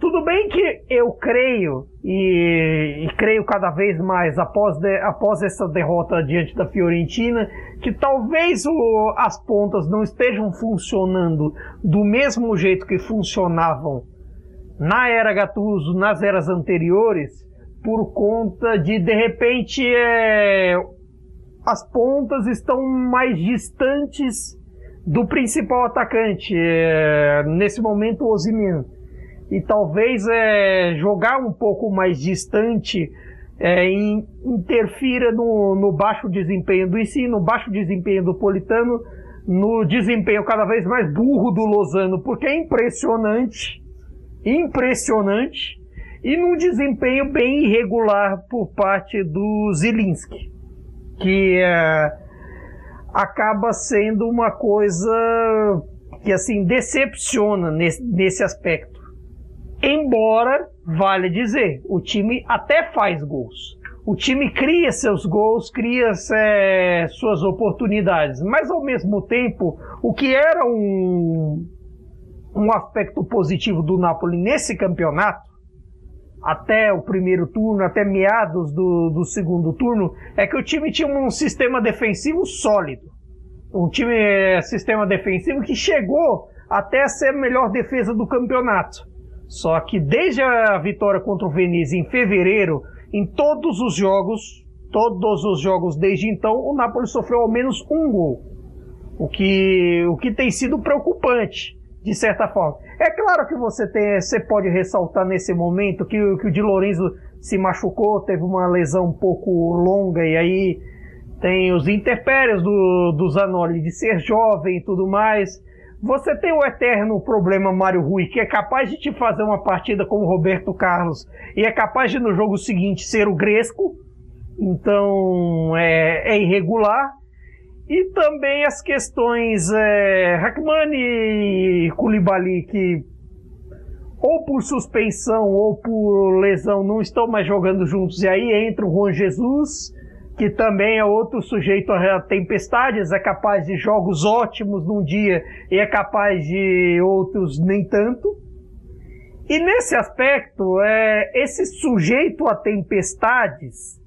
Tudo bem que eu creio, e, e creio cada vez mais após, de, após essa derrota diante da Fiorentina, que talvez o, as pontas não estejam funcionando do mesmo jeito que funcionavam na era Gattuso, nas eras anteriores, por conta de, de repente, é, as pontas estão mais distantes do principal atacante, é, nesse momento o Osimhen. E talvez é, jogar um pouco mais distante é, in, interfira no, no, baixo desempenho do ensino, no baixo desempenho do Politano, no desempenho cada vez mais burro do Lozano, porque é impressionante, impressionante, e num desempenho bem irregular por parte do Zilinski que é, acaba sendo uma coisa que assim decepciona nesse, nesse aspecto. Embora, vale dizer, o time até faz gols. O time cria seus gols, cria é, suas oportunidades, mas ao mesmo tempo, o que era um, um aspecto positivo do Napoli nesse campeonato até o primeiro turno, até meados do, do segundo turno, é que o time tinha um sistema defensivo sólido. Um time, é, sistema defensivo que chegou até a ser a melhor defesa do campeonato. Só que desde a vitória contra o Venezia em fevereiro, em todos os jogos, todos os jogos desde então, o Napoli sofreu ao menos um gol. O que, o que tem sido preocupante de certa forma. É claro que você, tem, você pode ressaltar nesse momento que, que o Di Lorenzo se machucou, teve uma lesão um pouco longa, e aí tem os interpérios do, do Zanoli de ser jovem e tudo mais, Você tem o eterno problema Mário Rui, que é capaz de te fazer uma partida como Roberto Carlos e é capaz de no jogo seguinte ser o Gresco, então é, é irregular. E também as questões é, Hakmani e Koulibaly, que ou por suspensão ou por lesão não estão mais jogando juntos, e aí entra o Juan Jesus que também é outro sujeito a tempestades, é capaz de jogos ótimos num dia e é capaz de outros nem tanto. E nesse aspecto, é, esse sujeito a tempestades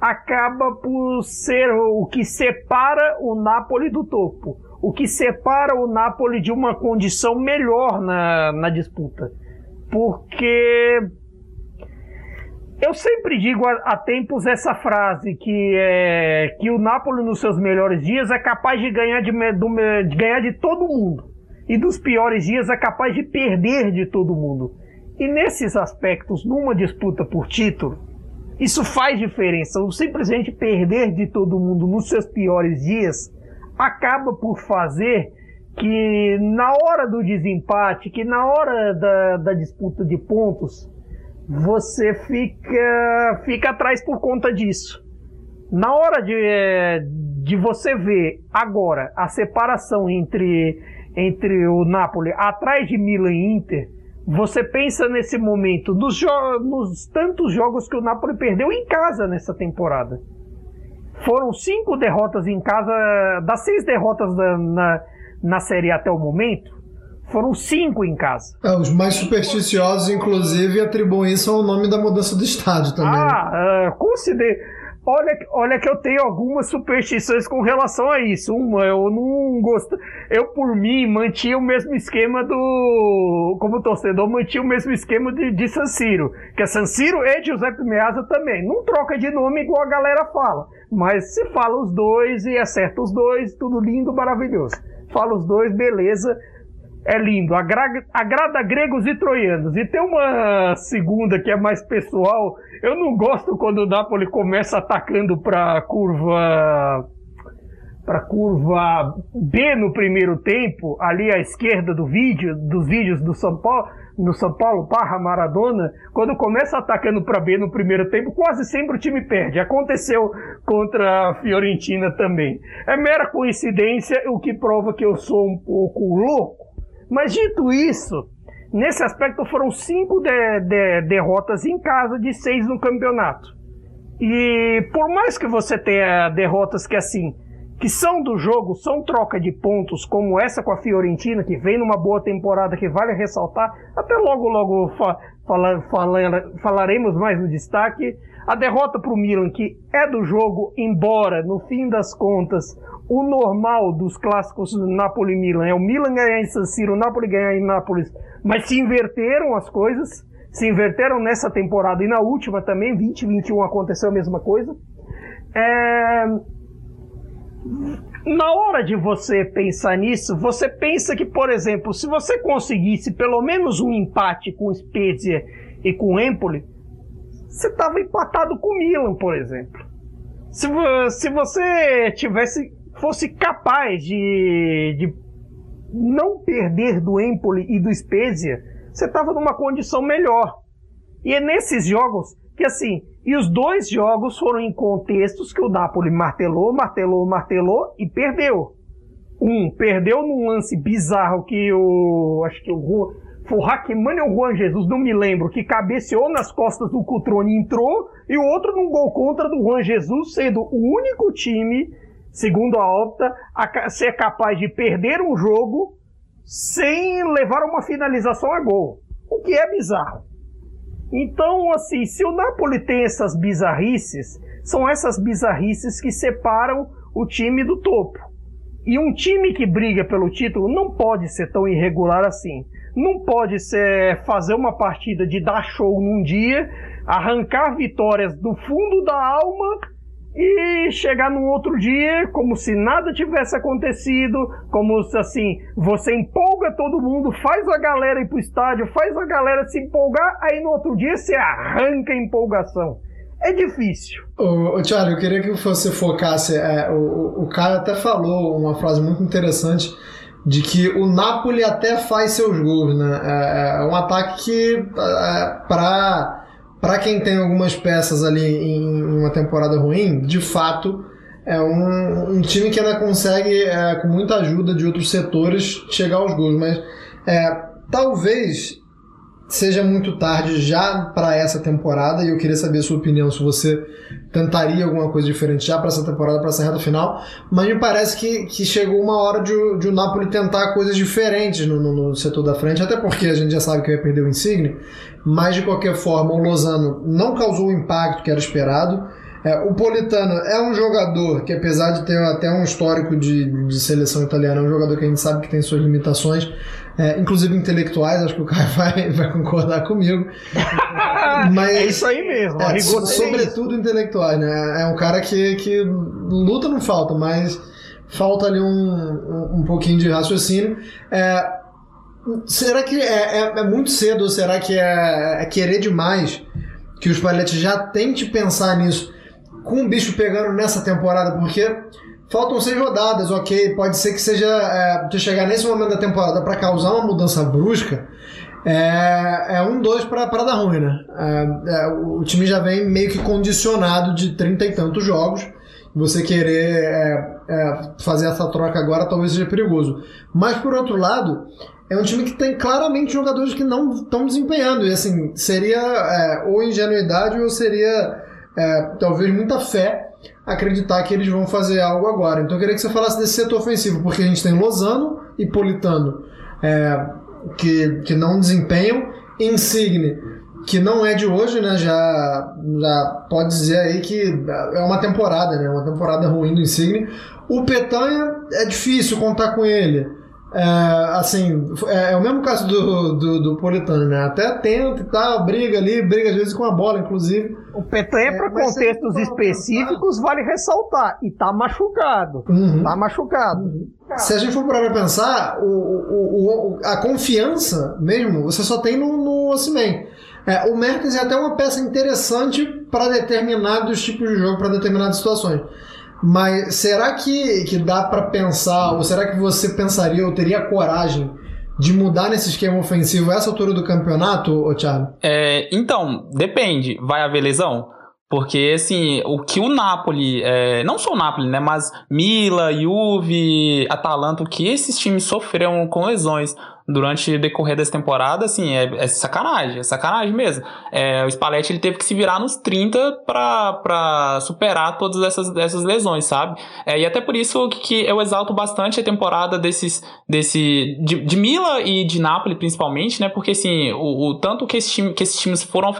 acaba por ser o que separa o Napoli do topo, o que separa o Napoli de uma condição melhor na, na disputa. Porque eu sempre digo há, tempos essa frase que é que o Napoli nos seus melhores dias é capaz de ganhar de, de, de ganhar de todo mundo e dos piores dias é capaz de perder de todo mundo. E nesses aspectos, numa disputa por título, isso faz diferença. O simplesmente perder de todo mundo nos seus piores dias acaba por fazer que na hora do desempate, que na hora da, da disputa de pontos, você fica, fica atrás por conta disso. Na hora de, de você ver agora a separação entre, entre o Napoli atrás de Milan e Inter, você pensa nesse momento nos, nos tantos jogos que o Napoli perdeu em casa nessa temporada. Foram cinco derrotas em casa, das seis derrotas da, na, na Série até o momento, foram cinco em casa. É, os mais supersticiosos, inclusive, atribuem isso ao nome da mudança do estádio também. Né? Ah, uh. Olha, olha que eu tenho algumas superstições com relação a isso. Uma, eu não gosto. Eu, por mim, mantinha o mesmo esquema do. Como torcedor, mantinha o mesmo esquema de, de San Siro. Que é San Siro e Giuseppe Meazza também. Não troca de nome igual a galera fala. Mas se fala os dois e acerta os dois, tudo lindo, maravilhoso. Fala os dois, beleza é lindo, agrada, agrada gregos e troianos. E tem uma segunda que é mais pessoal. Eu não gosto quando o Napoli começa atacando para curva para curva B no primeiro tempo, ali à esquerda do vídeo, dos vídeos do São Paulo, no São Paulo, Parra Maradona, quando começa atacando para B no primeiro tempo, quase sempre o time perde. Aconteceu contra a Fiorentina também. É mera coincidência, o que prova que eu sou um pouco louco mas dito isso, nesse aspecto foram cinco de, de, derrotas em casa de seis no campeonato. E por mais que você tenha derrotas que assim, que são do jogo, são troca de pontos, como essa com a Fiorentina, que vem numa boa temporada, que vale ressaltar, até logo, logo fa fala, fala, falaremos mais no destaque. A derrota para o Milan, que é do jogo, embora no fim das contas o normal dos clássicos Napoli-Milan é o Milan ganhar em San Siro, o Napoli ganhar em Nápoles, mas se inverteram as coisas, se inverteram nessa temporada e na última também, 2021 aconteceu a mesma coisa. É... Na hora de você pensar nisso, você pensa que, por exemplo, se você conseguisse pelo menos um empate com Spezia e com Empoli, você estava empatado com o Milan, por exemplo. Se, se você tivesse fosse capaz de, de não perder do Empoli e do Spezia, você estava numa condição melhor. E é nesses jogos que assim, e os dois jogos foram em contextos que o Napoli martelou, martelou, martelou e perdeu. Um, perdeu num lance bizarro que o. Acho que o. Foi o ou Juan Jesus, não me lembro, que cabeceou nas costas do Cutrone e entrou, e o outro num gol contra do Juan Jesus, sendo o único time segundo a Opta, a ser capaz de perder um jogo sem levar uma finalização a gol, o que é bizarro. Então, assim, se o Napoli tem essas bizarrices, são essas bizarrices que separam o time do topo. E um time que briga pelo título não pode ser tão irregular assim. Não pode ser fazer uma partida de dar show num dia, arrancar vitórias do fundo da alma e chegar num outro dia como se nada tivesse acontecido, como se assim, você empolga todo mundo, faz a galera ir pro estádio, faz a galera se empolgar, aí no outro dia você arranca a empolgação. É difícil. Ô, Thiago, eu queria que você focasse. É, o, o Caio até falou uma frase muito interessante de que o Napoli até faz seus gols, né? É, é um ataque que é, para para quem tem algumas peças ali em uma temporada ruim, de fato é um, um time que ainda consegue, é, com muita ajuda de outros setores, chegar aos gols. Mas é, talvez seja muito tarde já para essa temporada e eu queria saber a sua opinião se você tentaria alguma coisa diferente já para essa temporada, para essa reta final, mas me parece que, que chegou uma hora de, de o Napoli tentar coisas diferentes no, no, no, setor da frente, até porque a gente já sabe que vai perder o Insigne, mas de qualquer forma o Lozano não causou o impacto que era esperado, é, o Politano é um jogador que, apesar de ter até um histórico de, de seleção italiana, é um jogador que a gente sabe que tem suas limitações, é, inclusive intelectuais, acho que o Caio vai, vai concordar comigo. Mas, é isso aí mesmo, é, sobretudo intelectuais, né? É um cara que, que luta não falta, mas falta ali um, um, um pouquinho de raciocínio. É, será que é, é, é, muito cedo ou será que é, é querer demais que os Spalletti já tente pensar nisso com o bicho pegando nessa temporada? Porque Faltam seis rodadas, ok. Pode ser que seja. É, chegar nesse momento da temporada para causar uma mudança brusca. É, é um dois para dar ruim, né? É, é, o time já vem meio que condicionado de trinta e tantos jogos. Você querer é, é, fazer essa troca agora talvez seja perigoso. Mas por outro lado, é um time que tem claramente jogadores que não estão desempenhando. E assim, seria ou ingenuidade ou seria talvez muita fé acreditar que eles vão fazer algo agora. Então eu queria que você falasse desse setor ofensivo, porque a gente tem Lozano e Politano é, que, que não desempenham, Insigne, que não é de hoje, né? Já, já pode dizer aí que é uma temporada, né? Uma temporada ruim do Insigne. O Petanha é difícil contar com ele. É, assim, é, é, o mesmo caso do, do, do, Politano, né? Até tenta e tal, briga ali, briga às vezes com a bola, inclusive. O Petanha, é, para contextos específicos, pensar... vale ressaltar. E tá machucado. Uhum. Tá machucado. Uhum. Se a gente for parar pra pensar, o, o, o, a confiança mesmo, você só tem no, no Ossiman. É, o Mertens é até uma peça interessante para determinados tipos de jogo, para determinadas situações. Mas será que, que dá para pensar, ou será que você pensaria ou teria coragem de mudar nesse esquema ofensivo essa altura do campeonato, Thiago? É, então, depende. Vai haver lesão? Porque, assim, o que o Napoli, é, não só o Napoli, né, mas Mila, Juve, Atalanta, o que esses times sofreram com lesões durante o decorrer dessa temporada, assim, é, é sacanagem, é sacanagem mesmo. É, o Spalletti ele teve que se virar nos 30 para superar todas essas, essas lesões, sabe? É, e até por isso que eu exalto bastante a temporada desses, desse, de, de Mila e de Napoli, principalmente, né? Porque, assim, o, o tanto que, esse time, que esses times foram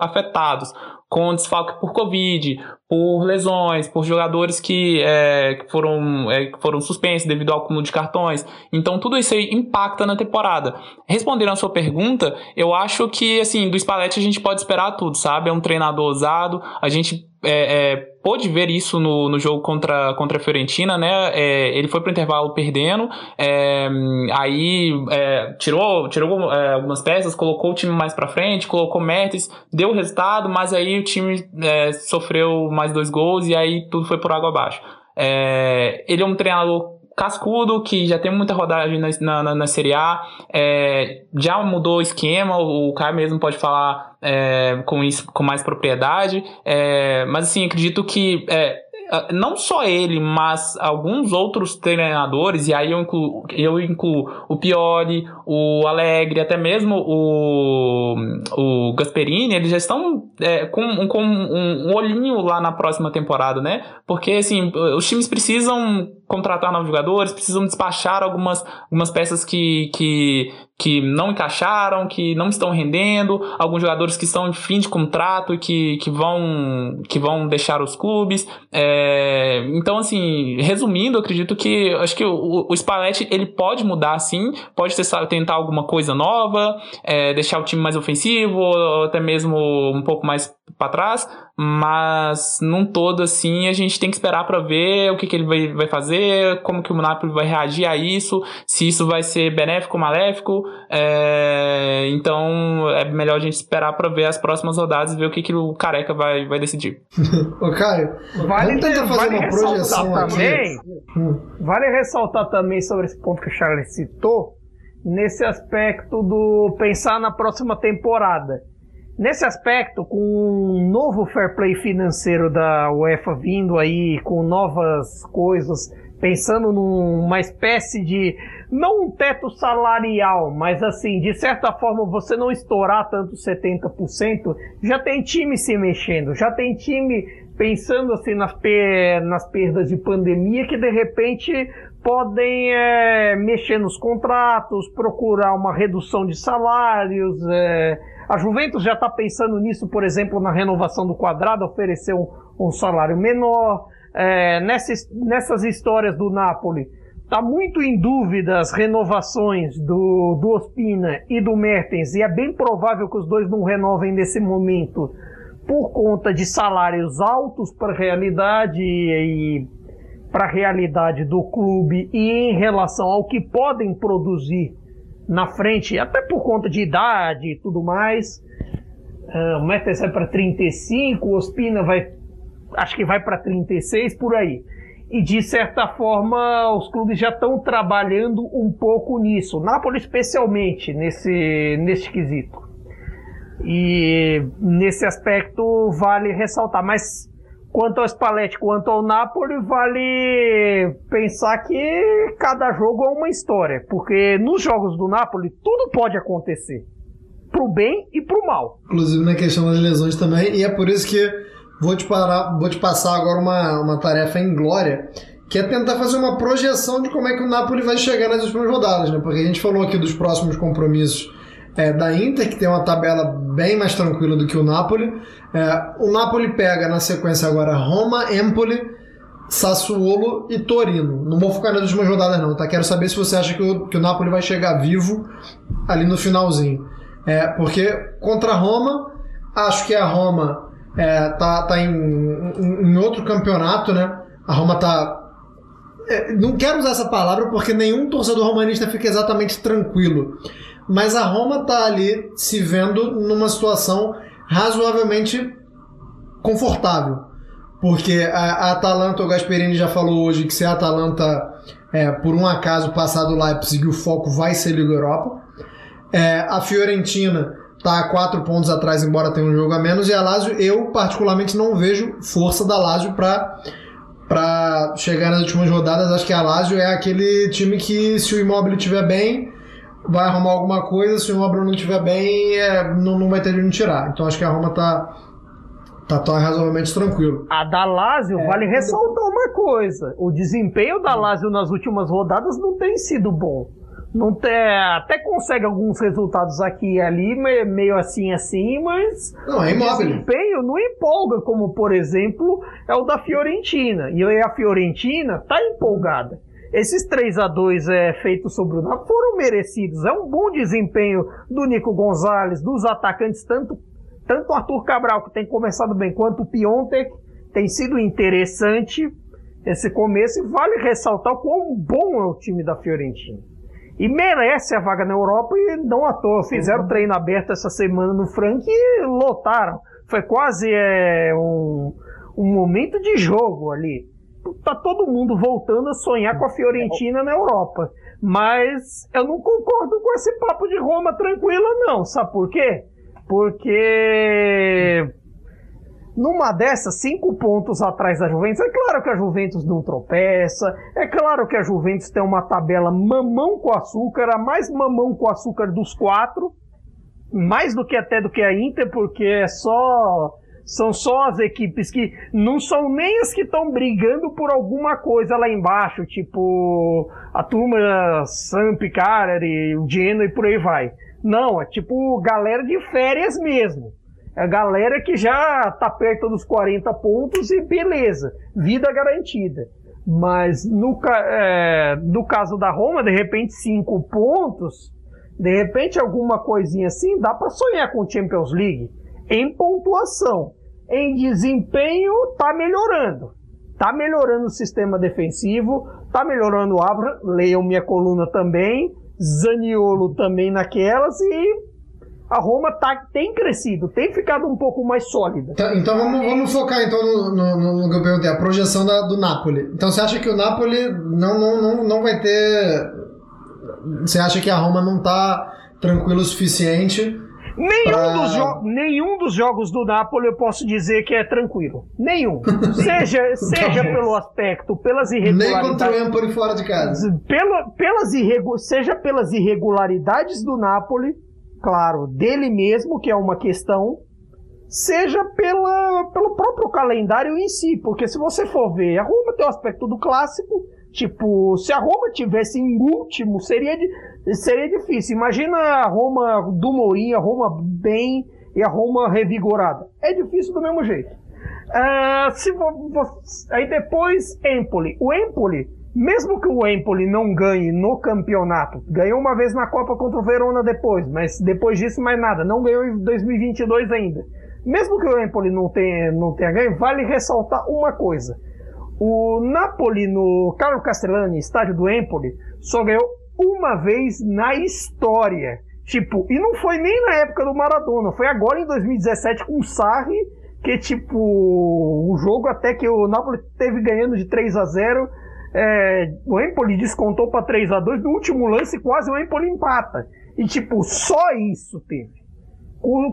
afetados com desfalque por Covid, por lesões, por jogadores que, é, que foram, é, que foram suspensos devido ao acúmulo de cartões. Então tudo isso aí impacta na temporada. Respondendo a sua pergunta, eu acho que assim, do Spalletti a gente pode esperar tudo, sabe? É um treinador ousado, a gente é, é, pôde ver isso no, no jogo contra, contra a Fiorentina, né? É, ele foi para o intervalo perdendo, é, aí é, tirou, tirou é, algumas peças, colocou o time mais para frente, colocou Mertens, deu o resultado, mas aí o time sofreu mais dois gols e aí tudo foi por água abaixo. ele é um treinador cascudo, que já tem muita rodagem na, na, na Série A, é, já mudou o esquema, o, o Caio mesmo pode falar é, com isso com mais propriedade, é, mas assim, acredito que é, não só ele, mas alguns outros treinadores, e aí eu incluo, eu incluo o Pioli, o Alegre, até mesmo o, o Gasperini, eles já estão é, com, com um, um olhinho lá na próxima temporada, né? Porque, assim, os times precisam contratar novos jogadores, precisam despachar algumas, algumas peças que, que, que não encaixaram, que não estão rendendo, alguns jogadores que estão em fim de contrato e que, que, vão, que vão deixar os clubes. É, então, assim, resumindo, acredito que acho que o, o Spalletti ele pode mudar sim, pode testar, tentar alguma coisa nova, é, deixar o time mais ofensivo, ou até mesmo um pouco mais para trás, mas num todo assim a gente tem que esperar para ver o que, que ele vai, vai fazer, como que o Napoli vai reagir a isso, se isso vai ser benéfico ou maléfico. É, então é melhor a gente esperar para ver as próximas rodadas e ver o que, que o Careca vai, vai decidir. Ô Caio, vale vamos tentar fazer vale uma projeção também, hum. Vale ressaltar também sobre esse ponto que o Charles citou, nesse aspecto do pensar na próxima temporada. Nesse aspecto, com um novo fair play financeiro da UEFA vindo aí com novas coisas, pensando numa espécie de não um teto salarial, mas assim, de certa forma você não estourar tanto 70%, já tem time se mexendo, já tem time pensando assim nas, per nas perdas de pandemia que de repente podem é, mexer nos contratos, procurar uma redução de salários, é, a Juventus já está pensando nisso, por exemplo, na renovação do quadrado, oferecer um, um salário menor. É, nessas, nessas histórias do Napoli, está muito em dúvida as renovações do, do Ospina e do Mertens, e é bem provável que os dois não renovem nesse momento por conta de salários altos para a realidade e para a realidade do clube e em relação ao que podem produzir na frente, até por conta de idade e tudo mais. Uh, o Mertens vai para 35, o Ospina vai, acho que vai para 36 por aí. E de certa forma, os clubes já estão trabalhando um pouco nisso. Napoli, especialmente, nesse, nesse quesito. E nesse aspecto vale ressaltar. Mas Quanto ao Spalletti, quanto ao Napoli, vale pensar que cada jogo é uma história, porque nos jogos do Napoli tudo pode acontecer, pro bem e pro mal. Inclusive na questão das lesões também, e é por isso que vou te, parar, vou te passar agora uma, uma tarefa em glória, que é tentar fazer uma projeção de como é que o Napoli vai chegar nas últimas rodadas, né? Porque a gente falou aqui dos próximos compromissos é, da Inter, que tem uma tabela bem mais tranquila do que o Napoli. É, o Napoli pega na sequência agora Roma, Empoli, Sassuolo e Torino. Não vou focar nas últimas rodadas não, tá? Quero saber se você acha que o, que o Napoli vai chegar vivo ali no finalzinho. É, porque contra a Roma, acho que a Roma é, tá, tá em, em, em outro campeonato, né? A Roma tá é, não quero usar essa palavra porque nenhum torcedor romanista fica exatamente tranquilo mas a Roma está ali se vendo numa situação razoavelmente confortável. Porque a, Atalanta, o Gasperini já falou hoje que se a Atalanta, é, por um acaso, passar do Leipzig, o foco vai ser Liga Europa. É, a Fiorentina está a quatro pontos atrás, embora tenha um jogo a menos. E a Lazio, eu particularmente não vejo força da Lazio para para chegar nas últimas rodadas. Acho que a Lazio é aquele time que, se o Immobile estiver bem, vai arrumar alguma coisa, se o Roma não estiver bem, é, não, não vai ter de onde tirar. Então acho que a Roma tá, tá, tá razoavelmente tranquilo. A da Lazio, é, vale ressaltar uma coisa: o desempenho da Lazio nas últimas rodadas não tem sido bom. Não tem, até consegue alguns resultados aqui e ali, meio assim assim, mas não, é imóvel. o desempenho não empolga, como por exemplo é o da Fiorentina. E a Fiorentina tá empolgada. Esses 3 a 2 é, feitos sobre o Napoli foram merecidos. É um bom desempenho do Nico Gonzalez, dos atacantes, tanto, tanto o Arthur Cabral, que tem começado bem, quanto o Piontek. Tem sido interessante esse começo e vale ressaltar o quão bom é o time da Fiorentina. E merece a vaga na Europa e não à toa. Fizeram uhum. treino aberto essa semana no Frank e lotaram. Foi quase é, um, um momento de jogo ali tá todo mundo voltando a sonhar com a Fiorentina na Europa. Mas eu não concordo com esse papo de Roma tranquila, não. Sabe por quê? Porque numa dessas, cinco pontos atrás da Juventus, é claro que a Juventus não tropeça, é claro que a Juventus tem uma tabela mamão com açúcar, a mais mamão com açúcar dos quatro, mais do que até do que a Inter, porque é só são só as equipes que não são nem as que estão brigando por alguma coisa lá embaixo, tipo a turma Samp, Carari, o Genoa e por aí vai. Não, é tipo galera de férias mesmo. É a galera que já tá perto dos 40 pontos e beleza, vida garantida. Mas no, é, no caso da Roma, de repente 5 pontos, de repente alguma coisinha assim, dá para sonhar com Champions League Em pontuação, em desempenho, tá melhorando. Tá melhorando o sistema defensivo, tá melhorando o Abra, leiam minha coluna também, Zaniolo também naquelas e a Roma tá, tem crescido, tem ficado um pouco mais sólida. Então, então vamos, vamos, focar então no, no, no, que eu perguntei, a projeção da, do Napoli. Então você acha que o Napoli não, não, não, não vai ter. Você acha que a Roma não tá tranquilo o suficiente Nenhum, pra... dos nenhum dos jogos do Napoli eu posso dizer que é tranquilo. Nenhum. Seja, seja pelo aspecto, pelas irregularidades. Nem contra o Empoli fora de casa. Pela, pelas irregu... Seja pelas irregularidades do Napoli, claro, dele mesmo, que é uma questão, seja pela, pelo próprio calendário em si. Porque se você for ver, a Roma tem o aspecto do clássico. Tipo, se a Roma tivesse em último, seria seria difícil. Imagina a Roma do Mourinho, a Roma bem e a Roma revigorada. É difícil do mesmo jeito. Uh, se aí depois, Empoli. O Empoli, mesmo que o Empoli não ganhe no campeonato, ganhou uma vez na Copa contra o Verona depois, mas depois disso mais nada, não ganhou em 2022 ainda. Mesmo que o Empoli não tenha, não tenha ganho, vale ressaltar uma coisa. O Napoli no Carlo Castellani, estádio do Empoli, só ganhou uma vez na história. Tipo, e não foi nem na época do Maradona, foi agora em 2017 com o Sarri, que tipo, um jogo até que o Napoli teve ganhando de 3 a 0 é, o Empoli descontou para 3 a 2 no último lance quase o Empoli empata. E tipo, só isso teve.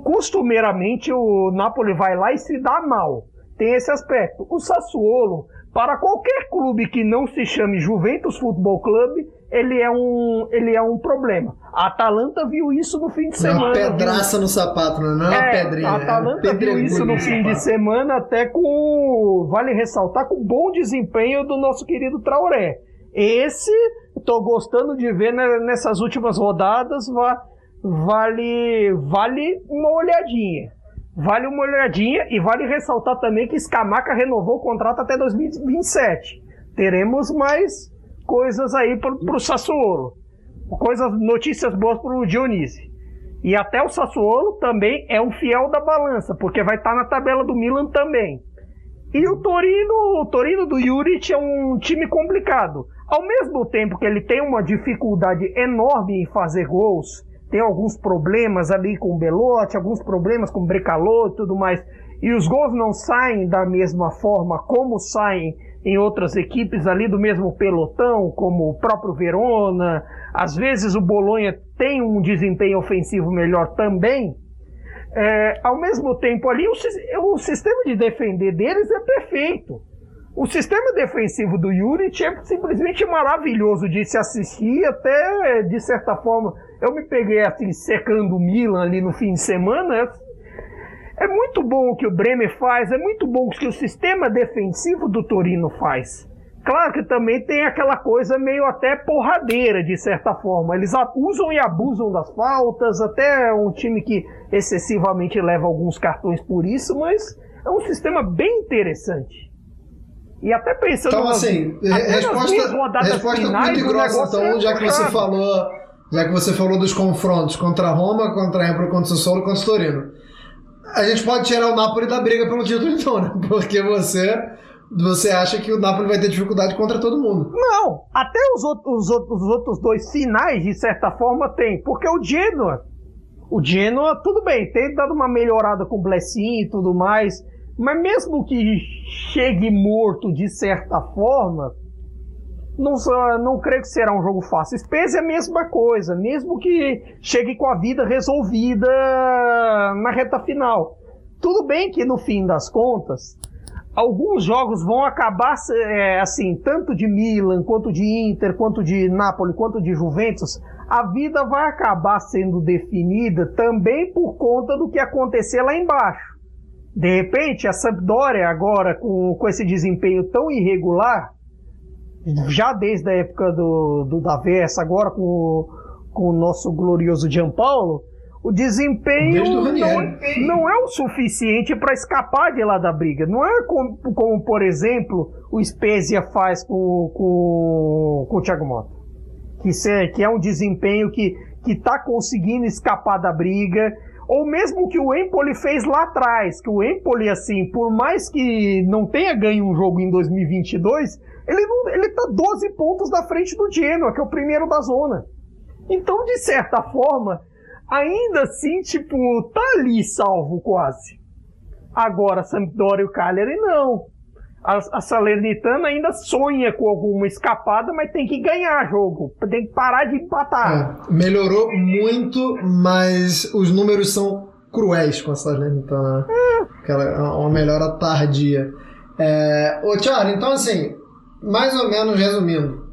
Costumeiramente o Napoli vai lá e se dá mal. Tem esse aspecto. O Sassuolo, para qualquer clube que não se chame Juventus Futebol Clube, ele é um, ele é um problema. A Atalanta viu isso no fim de semana. Uma pedraça viu? no sapato, não é uma é, pedrinha. A Atalanta é viu isso no fim de semana, até com. Vale ressaltar com o bom desempenho do nosso querido Traoré. Esse, estou gostando de ver nessas últimas rodadas, vale, vale uma olhadinha. Vale uma olhadinha e vale ressaltar também que Scamaca renovou o contrato até 2027. Teremos mais coisas aí pro, pro Sassuolo. Coisas, notícias boas pro Dionísio. E até o Sassuolo também é um fiel da balança, porque vai estar tá na tabela do Milan também. E o Torino, o Torino do Juric é um time complicado. Ao mesmo tempo que ele tem uma dificuldade enorme em fazer gols, tem alguns problemas ali com o Belotti, alguns problemas com o Brecalô e tudo mais, e os gols não saem da mesma forma como saem em outras equipes ali do mesmo pelotão, como o próprio Verona, às vezes o Bolonha tem um desempenho ofensivo melhor também. É, ao mesmo tempo ali, o, o, sistema de defender deles é perfeito. O sistema defensivo do Juric é simplesmente maravilhoso de se assistir, até de certa forma. Eu me peguei assim, secando o Milan ali no fim de semana, é muito bom o que o Bremer faz, é muito bom o que o sistema defensivo do Torino faz. Claro que também tem aquela coisa meio até porradeira, de certa forma. Eles usam e abusam das faltas, até um time que excessivamente leva alguns cartões por isso, mas é um sistema bem interessante. E até pensando então, assim, resposta, resposta muito grossa, então, é já que você falou, já que você falou dos confrontos contra a Roma, contra a Empro, contra o Sassuolo, contra o Torino a gente pode tirar o Napoli da briga pelo título então, né? Porque você você acha que o Napoli vai ter dificuldade contra todo mundo. Não, até os outros, os outros, os outros dois finais, de certa forma, tem. Porque o Genoa, o Genoa, tudo bem, tem dado uma melhorada com o Blessin e tudo mais, mas mesmo que chegue morto de certa forma, não, não creio que será um jogo fácil. Spezia é a mesma coisa, mesmo que chegue com a vida resolvida na reta final. Tudo bem que no fim das contas, alguns jogos vão acabar é, assim, tanto de Milan, quanto de Inter, quanto de Napoli, quanto de Juventus, a vida vai acabar sendo definida também por conta do que acontecer lá embaixo. De repente, a Sampdoria agora com, com esse desempenho tão irregular, já desde a época do, do Davessa, agora com, com o nosso glorioso Gianpaolo, o desempenho não, não, é o suficiente para escapar de lá da briga. Não é como, como por exemplo, o Spezia faz com, com, com o Thiago Mota. Que, se, que é um desempenho que está conseguindo escapar da briga. Ou mesmo que o Empoli fez lá atrás, que o Empoli, assim, por mais que não tenha ganho um jogo em 2022, ele, não, ele tá 12 pontos da frente do Genoa, que é o primeiro da zona. Então, de certa forma, ainda assim, tipo, tá ali salvo quase. Agora, Sampdoria e o Cagliari não. A, a Salernitana ainda sonha com alguma escapada, mas tem que ganhar jogo. Tem que parar de empatar. É, melhorou muito, mas os números são cruéis com a Salernitana. É. Aquela, é uma melhora tardia. É, ô, Thiago, então assim, mais ou menos resumindo,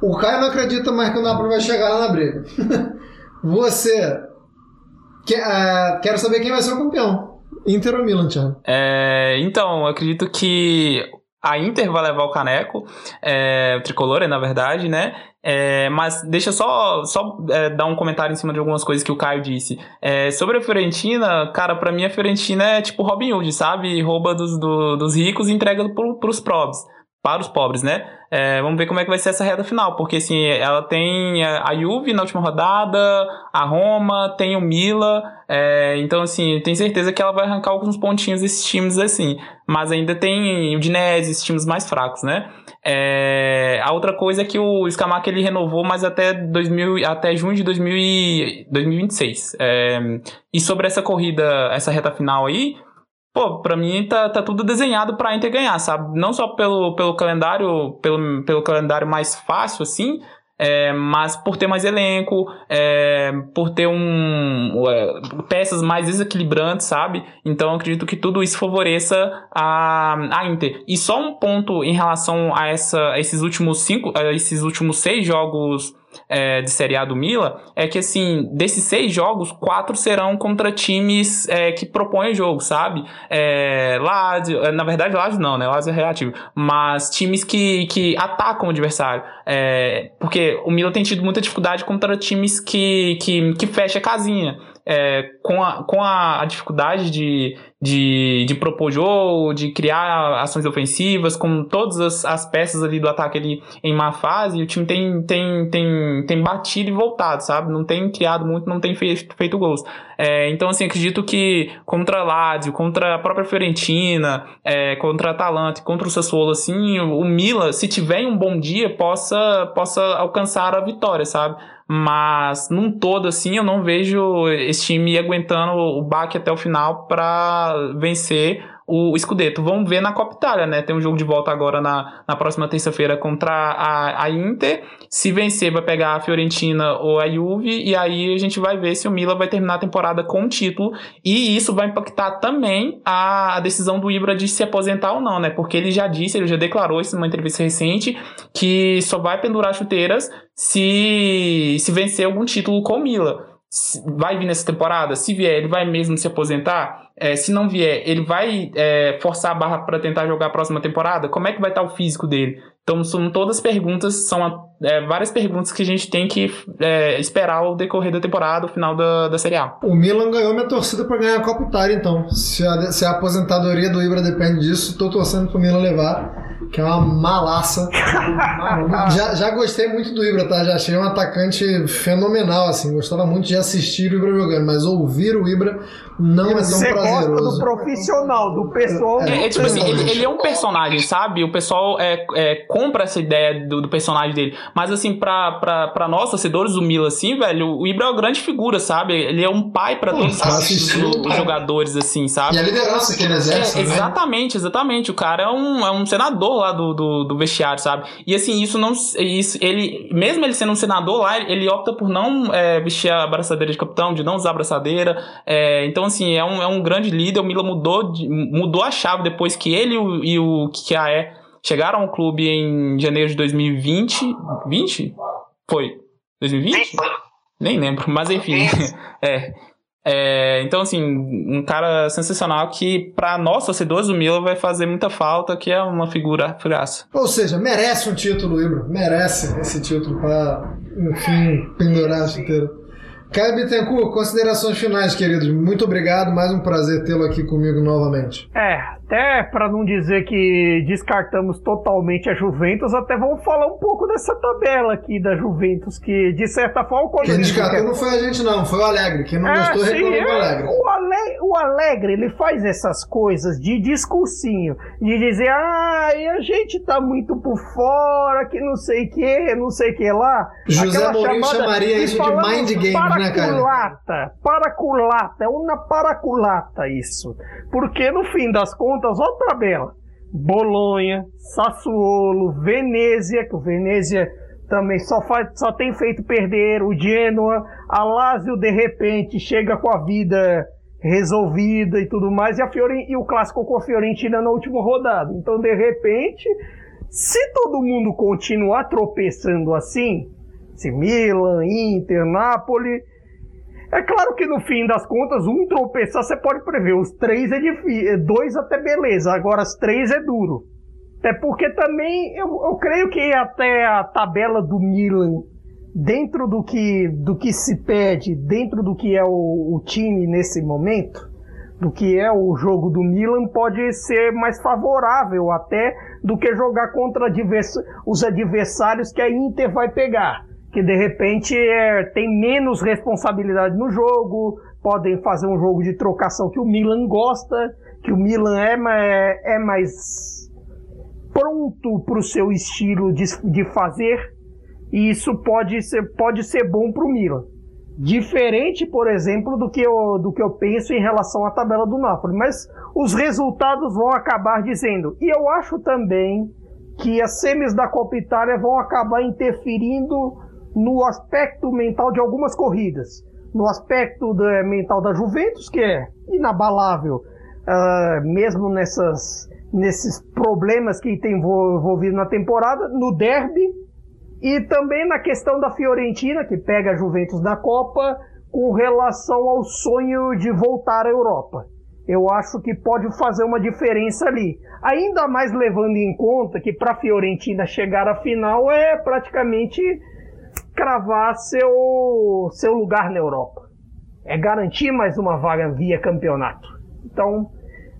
o Caio não acredita mais que o Napoli vai chegar lá na briga. Você. Que, uh, quero saber quem vai ser o campeão. Inter ou Milan, Thiago? É, então, eu acredito que a Inter vai levar o caneco, é, o tricolor, na verdade, né? É, mas deixa só, só é, dar um comentário em cima de algumas coisas que o Caio disse. É, sobre a Fiorentina, cara, para mim a Fiorentina é tipo Robin Hood, sabe? Rouba dos, do, dos ricos e entrega pro, pros pobres para os pobres, né? É, vamos ver como é que vai ser essa reta final, porque assim, ela tem a Juve na última rodada, a Roma, tem o Mila, é, então assim, tenho certeza que ela vai arrancar alguns pontinhos desses times assim, mas ainda tem o Dinese, esses times mais fracos, né? É, a outra coisa é que o Scamaca ele renovou, mas até 2000, até junho de 2000 e 2026. É, e sobre essa corrida, essa reta final aí, Pô, pra mim tá, tá tudo desenhado pra Inter ganhar, sabe? Não só pelo, pelo calendário, pelo, pelo calendário mais fácil, assim, é, mas por ter mais elenco, é, por ter um, é, peças mais desequilibrantes, sabe? Então acredito que tudo isso favoreça a, a Inter. E só um ponto em relação a, essa, a esses últimos cinco, a esses últimos seis jogos é, de Série A do Mila é que, assim, desses seis jogos, quatro serão contra times é, que propõem jogo, sabe? É, Lazio, é, na verdade, Lazio não, né? Lazio é reativo. Mas times que, que atacam o adversário. É, porque o Mila tem tido muita dificuldade contra times que, que, que fecha a casinha é, com, a, com a, dificuldade de, de, de propor jogo, de criar ações ofensivas, com todas as, as peças ali do ataque ali em má fase, o time tem, tem, tem, tem batido e voltado, sabe? Não tem criado muito, não tem feito, feito gols. É, então, assim, acredito que contra a Lazio, contra a própria Fiorentina, é, contra Atalanta contra o Sassuolo, assim, o Mila, se tiver um bom dia, possa, possa alcançar a vitória, sabe? Mas num todo assim eu não vejo esse time aguentando o baque até o final para vencer o Scudetto. Vamos ver na Copa Itália, né? Tem um jogo de volta agora na, na próxima terça-feira contra a, a Inter. Se vencer, vai pegar a Fiorentina ou a Juve, e aí a gente vai ver se o Milan vai terminar a temporada com um título. E isso vai impactar também a, a decisão do Ibra de se aposentar ou não, né? Porque ele já disse, ele já declarou isso numa entrevista recente, que só vai pendurar chuteiras se, se vencer algum título com o Milan vai vir nessa temporada? Se vier, ele vai mesmo se aposentar? É, se não vier, ele vai é, forçar a barra para tentar jogar a próxima temporada? Como é que vai estar o físico dele? Então, são todas perguntas, são é, várias perguntas que a gente tem que é, esperar o decorrer da temporada, o final da, da Série A. O Milan ganhou minha torcida para ganhar a Copa Itália, então. Se a, se a aposentadoria do Ibra depende disso, estou torcendo para o Milan levar que é uma malaça. já, já gostei muito do Ibra, tá? Já achei um atacante fenomenal, assim. Gostava muito de assistir o Ibra jogando, mas ouvir o Ibra não é tão Você prazeroso. gosta do profissional, do pessoal. É, é, é tipo assim, ele, ele, é um personagem, sabe? O pessoal é, é compra essa ideia do, do, personagem dele. Mas assim, pra, pra, pra nós, torcedores do Milan, assim, velho, o Ibra é uma grande figura, sabe? Ele é um pai pra Pô, todos os, os, jogadores, assim, sabe? E a liderança que ele exerce. É, né? exatamente, exatamente. O cara é um, é um senador lá do, do, do, vestiário, sabe? E assim, isso não. Isso, ele, mesmo ele sendo um senador lá, ele opta por não é, vestir a abraçadeira de capitão, de não usar a abraçadeira. É, então, assim, é um, é um grande líder. O Milan mudou, mudou a chave depois que ele e o, Kikaé chegaram ao clube em janeiro de 2020. 20? Foi. 2020? Nem lembro, mas enfim. é. É, então, assim, um cara sensacional que, para nós, torcedores do Milan, vai fazer muita falta, que é uma figura graça. Ou seja, merece um título, Ibra. Merece esse título para, enfim, pendurar a chuteira. Caio Bittencourt, considerações finais, queridos. Muito obrigado, mais um prazer tê-lo aqui comigo novamente. É, até para não dizer que descartamos totalmente a Juventus, até vamos falar um pouco dessa tabela aqui da Juventus, que de certa forma. Quem descartou quer... não foi a gente, não, foi o Alegre. Quem não é, gostou sim, reclamou é, o Alegre. O, Ale... o Alegre, ele faz essas coisas de discursinho, de dizer, ah, a gente tá muito por fora, que não sei o que, não sei o que lá. José Mourinho chamaria isso de mind games, né, cara? Paraculata, paraculata, é uma paraculata isso. Porque no fim das contas, olha a tabela. Bolonha, Sassuolo, Venezia, que o Venezia também só, faz, só tem feito perder, o Genoa, a Lazio de repente chega com a vida resolvida e tudo mais, e, a Fioren e o clássico com a Fiorentina na última rodada. Então, de repente, se todo mundo continuar tropeçando assim, se Milan, Inter, Napoli, é claro que no fim das contas, um tropeçar você pode prever. Os três é difícil, é dois até beleza, agora as três é duro. Até porque também eu, eu creio que até a tabela do Milan, dentro do que, do que se pede, dentro do que é o, o time nesse momento, do que é o jogo do Milan, pode ser mais favorável até do que jogar contra os adversários que a Inter vai pegar que de repente é, tem menos responsabilidade no jogo, podem fazer um jogo de trocação que o Milan gosta, que o Milan é, é, é mais pronto para o seu estilo de, de fazer, e isso pode ser, pode ser bom para o Milan. Diferente, por exemplo, do que, eu, do que eu penso em relação à tabela do Napoli. Mas os resultados vão acabar dizendo. E eu acho também que as semis da Copa Itália vão acabar interferindo no aspecto mental de algumas corridas. No aspecto da, mental da Juventus, que é inabalável, uh, mesmo nessas, nesses problemas que tem envolvido na temporada, no derby, e também na questão da Fiorentina, que pega a Juventus na Copa, com relação ao sonho de voltar à Europa. Eu acho que pode fazer uma diferença ali. Ainda mais levando em conta que para a Fiorentina chegar à final é praticamente cravar seu, seu lugar na Europa. É garantir mais uma vaga via campeonato. Então,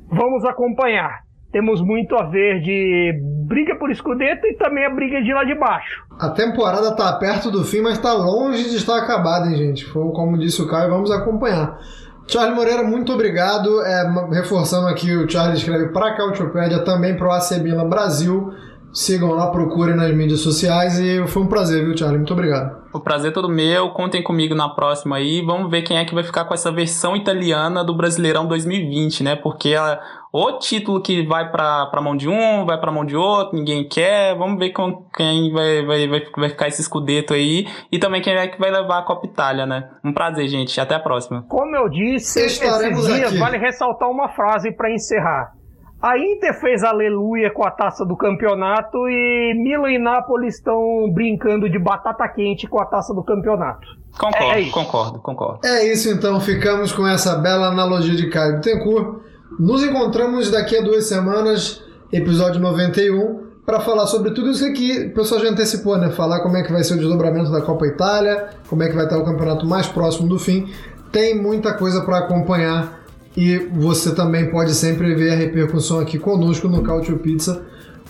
vamos acompanhar. Temos muito a ver de briga por escudeto e também a briga de lá de baixo. A temporada está perto do fim, mas está longe de estar acabada, hein, gente? Foi como disse o Caio, vamos acompanhar. Charlie Moreira, muito obrigado. É, reforçando aqui, o Charlie escreve para a Cautiopédia, também para o AC Brasil. Sigam lá, procurem nas mídias sociais e foi um prazer, viu, Charlie? Muito obrigado. O prazer é todo meu. Contem comigo na próxima aí. Vamos ver quem é que vai ficar com essa versão italiana do Brasileirão 2020, né? Porque a, o título que vai para pra mão de um, vai pra mão de outro, ninguém quer. Vamos ver com quem vai, vai, vai, vai ficar esse escudeto aí. E também quem é que vai levar a Copa Itália, né? Um prazer, gente. Até a próxima. Como eu disse, esses dias aqui. vale ressaltar uma frase para encerrar. A Inter fez aleluia com a taça do campeonato e Milan e Nápoles estão brincando de batata quente com a taça do campeonato. Concordo, é concordo, concordo. É isso então, ficamos com essa bela analogia de Caio Bittencourt. Nos encontramos daqui a duas semanas, episódio 91, para falar sobre tudo isso aqui. O pessoal já antecipou, né? Falar como é que vai ser o desdobramento da Copa Itália, como é que vai estar o campeonato mais próximo do fim. Tem muita coisa para acompanhar e você também pode sempre ver a repercussão aqui conosco no Cautio Pizza.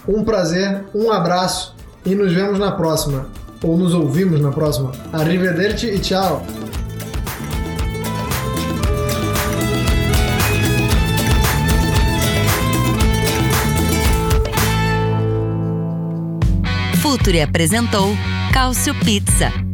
Um prazer, um abraço e nos vemos na próxima. Ou nos ouvimos na próxima. Arrivederci e tchau! Futuri apresentou Cálcio Pizza.